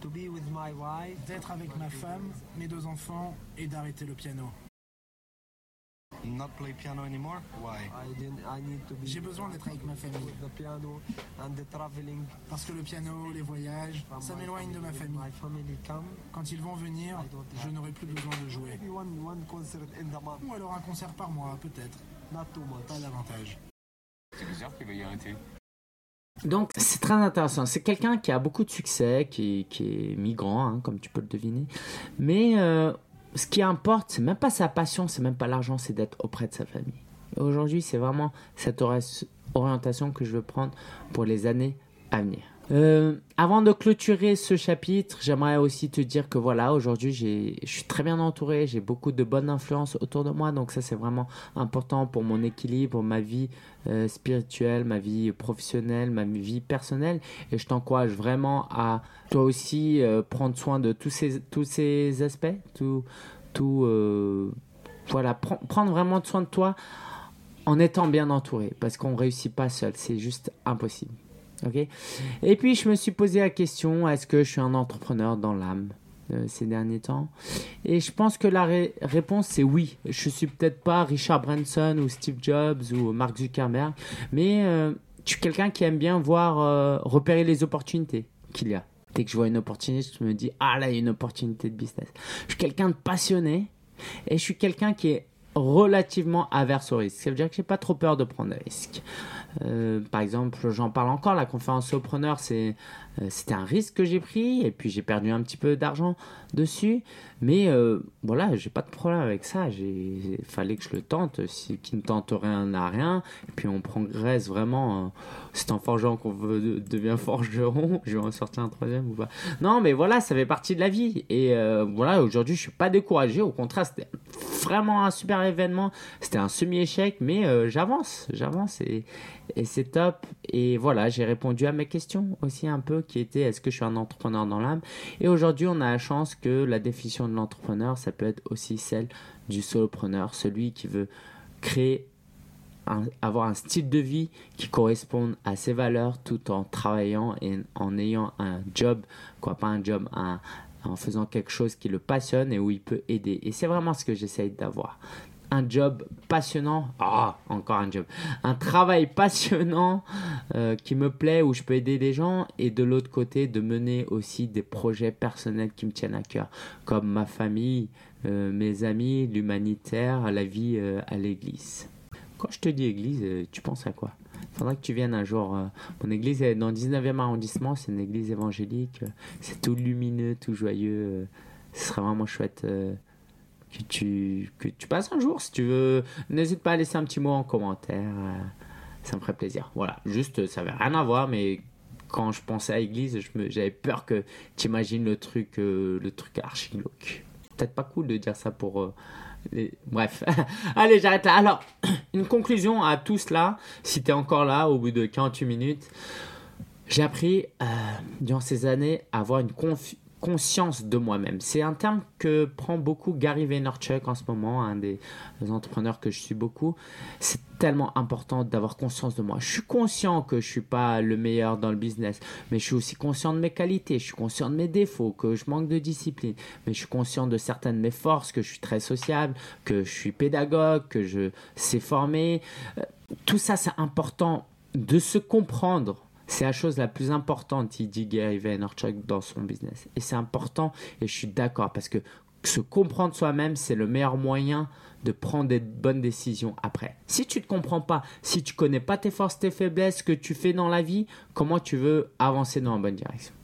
To be with my wife, d'être avec ma femme, mes deux enfants et d'arrêter le piano. Not play piano anymore? Why? J'ai besoin d'être avec ma famille. The piano and the traveling. Parce que le piano, les voyages, ça m'éloigne de ma famille. Quand ils vont venir, je n'aurai plus besoin de jouer. Ou alors un concert par mois, peut-être. Pas davantage. C'est bizarre qu'il y arrêter. Donc c'est très intéressant. C'est quelqu'un qui a beaucoup de succès, qui, est migrant, hein, comme tu peux le deviner. Mais euh, ce qui importe, c'est même pas sa passion, c'est même pas l'argent, c'est d'être auprès de sa famille. Aujourd'hui, c'est vraiment cette orientation que je veux prendre pour les années à venir. Euh, avant de clôturer ce chapitre, j'aimerais aussi te dire que voilà, aujourd'hui, je suis très bien entouré, j'ai beaucoup de bonnes influences autour de moi, donc ça c'est vraiment important pour mon équilibre, ma vie euh, spirituelle, ma vie professionnelle, ma vie personnelle, et je t'encourage vraiment à toi aussi euh, prendre soin de tous ces tous ces aspects, tout tout voilà, prendre vraiment soin de toi en étant bien entouré, parce qu'on réussit pas seul, c'est juste impossible. Et puis je me suis posé la question est-ce que je suis un entrepreneur dans l'âme euh, ces derniers temps? Et je pense que la réponse c'est oui. Je suis peut-être pas Richard Branson ou Steve Jobs ou Mark Zuckerberg, mais euh, je suis quelqu'un qui aime bien voir euh, repérer les opportunités qu'il y a. Dès que je vois une opportunité, je me dis ah là il y a une opportunité de business. Je suis quelqu'un de passionné et je suis quelqu'un qui est relativement averse au risque. Ça veut dire que j'ai pas trop peur de prendre des risques. Euh, par exemple, j'en parle encore, la conférence Sopreneur, c'est Euh, C'était un risque que j'ai pris et puis j'ai perdu un petit peu d'argent dessus. Mais euh, voilà, j'ai pas de problème avec ça. Il fallait que je le tente. Si, qui ne tente rien n'a rien. Et puis on progresse vraiment. euh, C'est en forgeant qu'on veut- devient forgeron. Je vais en sortir un troisième ou pas Non, mais voilà, ça fait partie de la vie. Et euh, voilà, aujourd'hui, je suis pas découragé. Au contraire, c'était vraiment un super événement. C'était un semi-échec, mais j'avance. J'avance et, et c'est top. Et voilà, j'ai répondu à mes questions aussi un peu qui étaient est-ce que je suis un entrepreneur dans l'âme? Et aujourd'hui, on a la chance que la définition de l'entrepreneur, ça peut être aussi celle du solopreneur, celui qui veut créer avoir un style de vie qui corresponde à ses valeurs tout en travaillant et en ayant un job, quoi, pas un job, en faisant quelque chose qui le passionne et où il peut aider. Et c'est vraiment ce que j'essaye d'avoir. Un job passionnant, ah, encore un job, un travail passionnant euh, qui me plaît, où je peux aider les gens, et de l'autre côté, de mener aussi des projets personnels qui me tiennent à cœur, comme ma famille, euh, mes amis, l'humanitaire, la vie euh, à l'église. Quand je te dis église, tu penses à quoi? Faudra que tu viennes un jour. mon église est dans le 19e arrondissement, c'est une église évangélique. c'est tout lumineux, tout joyeux. ce serait vraiment chouette que, tu, passes un jour si tu veux. N'hésite pas à laisser un petit mot en commentaire. euh, ça me ferait plaisir. Voilà, juste, ça avait rien à voir, mais quand je pensais à église, je me- j'avais peur que tu imagines le truc, euh, le truc archi glauque. Peut-être pas cool de dire ça pour. euh, les- Bref, allez, j'arrête là. Alors, une conclusion à tout cela, si tu es encore là au bout de 48 minutes, j'ai appris durant ces années à avoir une confi- conscience de moi-même. C'est un terme que prend beaucoup Gary Vaynerchuk en ce moment, un des entrepreneurs que je suis beaucoup. C'est tellement important d'avoir conscience de moi. Je suis conscient que je suis pas le meilleur dans le business, mais je suis aussi conscient de mes qualités, je suis conscient de mes défauts, que je manque de discipline, mais je suis conscient de certaines de mes forces, que je suis très sociable, que je suis pédagogue, que je sais former. Euh, Tout ça, c'est important de se comprendre. C'est la chose la plus importante, il dit Gary Vaynerchuk dans son business. Et c'est important, et je suis d'accord, parce que se comprendre soi-même, c'est le meilleur moyen de prendre des bonnes décisions après. Si tu ne te comprends pas, si tu connais pas tes forces, tes faiblesses, ce que tu fais dans la vie, comment tu veux avancer dans la bonne direction?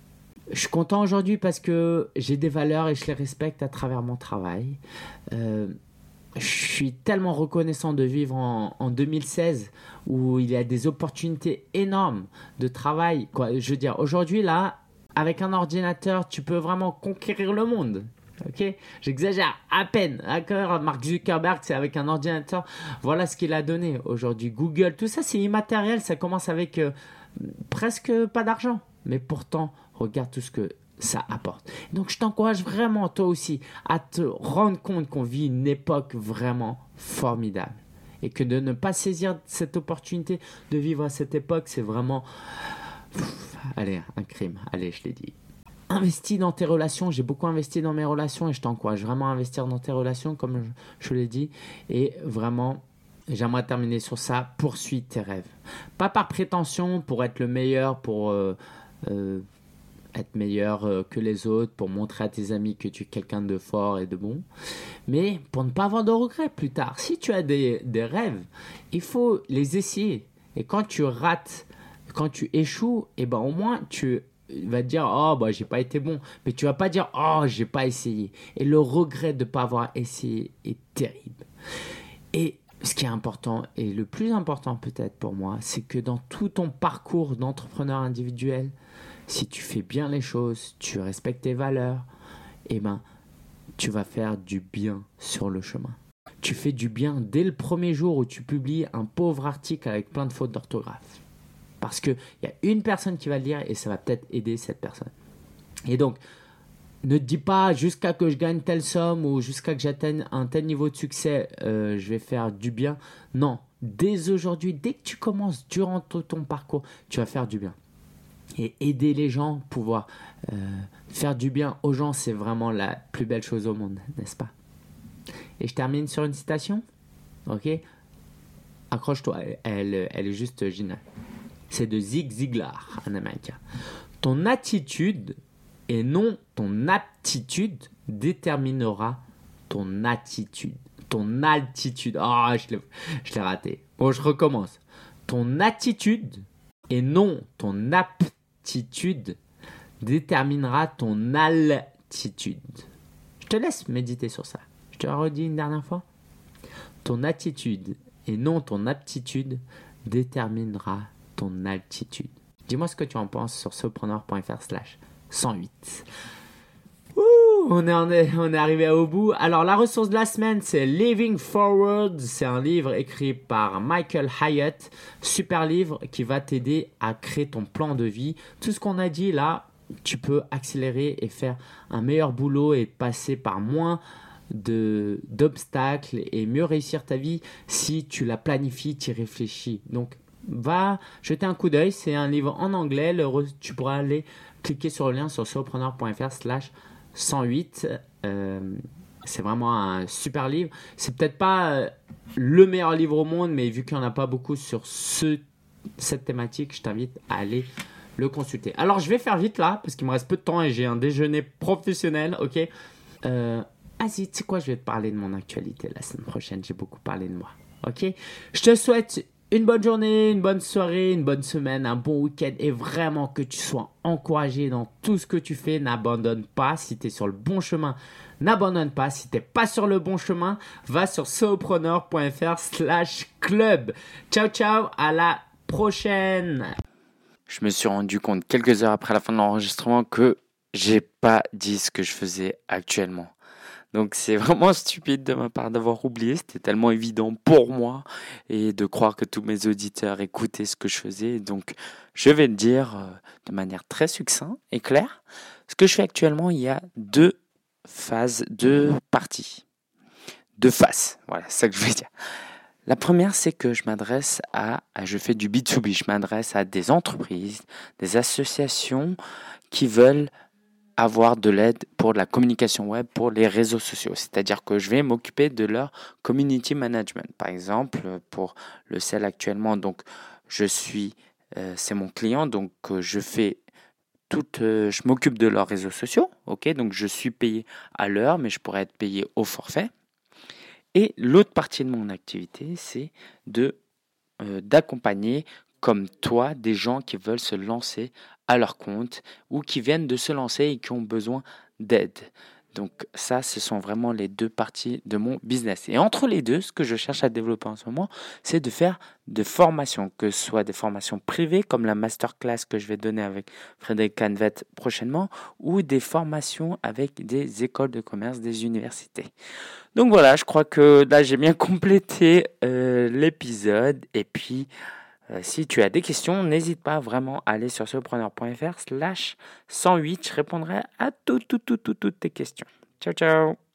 Je suis content aujourd'hui parce que j'ai des valeurs et je les respecte à travers mon travail. Euh, je suis tellement reconnaissant de vivre en, en 2016 où il y a des opportunités énormes de travail. Quoi. Je veux dire, aujourd'hui, là, avec un ordinateur, tu peux vraiment conquérir le monde. Ok, j'exagère à peine. D'accord, Mark Zuckerberg, c'est avec un ordinateur. Voilà ce qu'il a donné aujourd'hui. Google, tout ça, c'est immatériel. Ça commence avec euh, presque pas d'argent, mais pourtant, regarde tout ce que ça apporte. Donc, je t'encourage vraiment, toi aussi, à te rendre compte qu'on vit une époque vraiment formidable et que de ne pas saisir cette opportunité de vivre à cette époque, c'est vraiment, allez, un crime. Allez, je l'ai dit investis dans tes relations. J'ai beaucoup investi dans mes relations et je t'encourage vraiment à investir dans tes relations, comme je, je l'ai dit. Et vraiment, j'aimerais terminer sur ça. Poursuis tes rêves. Pas par prétention pour être le meilleur, pour euh, euh, être meilleur euh, que les autres, pour montrer à tes amis que tu es quelqu'un de fort et de bon, mais pour ne pas avoir de regrets plus tard. Si tu as des, des rêves, il faut les essayer. Et quand tu rates, quand tu échoues, et ben au moins tu va te dire oh bah j'ai pas été bon mais tu vas pas dire oh j'ai pas essayé et le regret de pas avoir essayé est terrible et ce qui est important et le plus important peut-être pour moi c'est que dans tout ton parcours d'entrepreneur individuel si tu fais bien les choses tu respectes tes valeurs et ben tu vas faire du bien sur le chemin tu fais du bien dès le premier jour où tu publies un pauvre article avec plein de fautes d'orthographe parce qu'il y a une personne qui va le lire et ça va peut-être aider cette personne. Et donc, ne dis pas jusqu'à que je gagne telle somme ou jusqu'à que j'atteigne un tel niveau de succès, euh, je vais faire du bien. Non, dès aujourd'hui, dès que tu commences, durant ton parcours, tu vas faire du bien. Et aider les gens, pouvoir euh, faire du bien aux gens, c'est vraiment la plus belle chose au monde, n'est-ce pas? Et je termine sur une citation. Ok? Accroche-toi, elle, elle est juste géniale c'est de Zig Ziglar, un américain. Ton attitude et non ton aptitude déterminera ton attitude. Ton altitude. Ah, je l'ai raté. Bon, je recommence. Ton attitude et non ton aptitude déterminera ton altitude. Je te laisse méditer sur ça. Je te redis une dernière fois. Ton attitude et non ton aptitude déterminera ton altitude. Dis-moi ce que tu en penses sur sopreneur.fr slash 108. On est, arrivé au bout. Alors la ressource de la semaine, c'est Living Forward. C'est un livre écrit par Michael Hyatt. Super livre qui va t'aider à créer ton plan de vie. Tout ce qu'on a dit là, tu peux accélérer et faire un meilleur boulot et passer par moins d'obstacles et mieux réussir ta vie si tu la planifies, tu y réfléchis. Donc va jeter un coup d'œil, c'est un livre en anglais, tu pourras aller cliquer sur le lien sur solopreneur.fr slash 108. Euh, c'est vraiment un super livre. C'est peut-être pas euh, le meilleur livre au monde, mais vu qu'il n'y en a pas beaucoup sur ce, cette thématique, je t'invite à aller le consulter. Alors je vais faire vite là, parce qu'il me reste peu de temps et j'ai un déjeuner professionnel, ok? Euh, Vas-y, tu sais quoi, je vais te parler de mon actualité la semaine prochaine. J'ai beaucoup parlé de moi. Ok? Je te souhaite une bonne journée, une bonne soirée, une bonne semaine, un bon week-end et vraiment que tu sois encouragé dans tout ce que tu fais. N'abandonne pas. Si tu es sur le bon chemin, n'abandonne pas. Si tu n'es pas sur le bon chemin, va sur solopreneur.fr slash club. Ciao, ciao. À la prochaine. je me suis rendu compte quelques heures après la fin de l'enregistrement que j'ai pas dit ce que je faisais actuellement. Donc c'est vraiment stupide de ma part d'avoir oublié, c'était tellement évident pour moi et de croire que tous mes auditeurs écoutaient ce que je faisais. Donc je vais le dire euh, de manière très succincte et claire. Ce que je fais actuellement, il y a deux phases, deux parties. Deux faces, voilà, c'est ça que je veux dire. La première, c'est que je m'adresse à, à- je fais du B2B, je m'adresse à des entreprises, des associations qui veulent avoir de l'aide pour la communication web, pour les réseaux sociaux. C'est-à-dire que je vais m'occuper de leur community management. Par exemple, pour le sel actuellement, donc je suis, euh, c'est mon client, donc euh, je fais toute, euh, je m'occupe de leurs réseaux sociaux. Ok, donc je suis payé à l'heure, mais je pourrais être payé au forfait. Et l'autre partie de mon activité, c'est de euh, d'accompagner comme toi des gens qui veulent se lancer à leur compte ou qui viennent de se lancer et qui ont besoin d'aide. Donc ça, ce sont vraiment les deux parties de mon business. Et entre les deux, ce que je cherche à développer en ce moment, c'est de faire des formations, que ce soit des formations privées comme la masterclass que je vais donner avec Frédéric Canvet prochainement, ou des formations avec des écoles de commerce, des universités. Donc voilà, je crois que là j'ai bien complété euh, l'épisode. Et puis, si tu as des questions, n'hésite pas vraiment à aller sur surpreneur.fr slash 108. Je répondrai à tout, tout, tout, tout, toutes tes questions. Ciao, ciao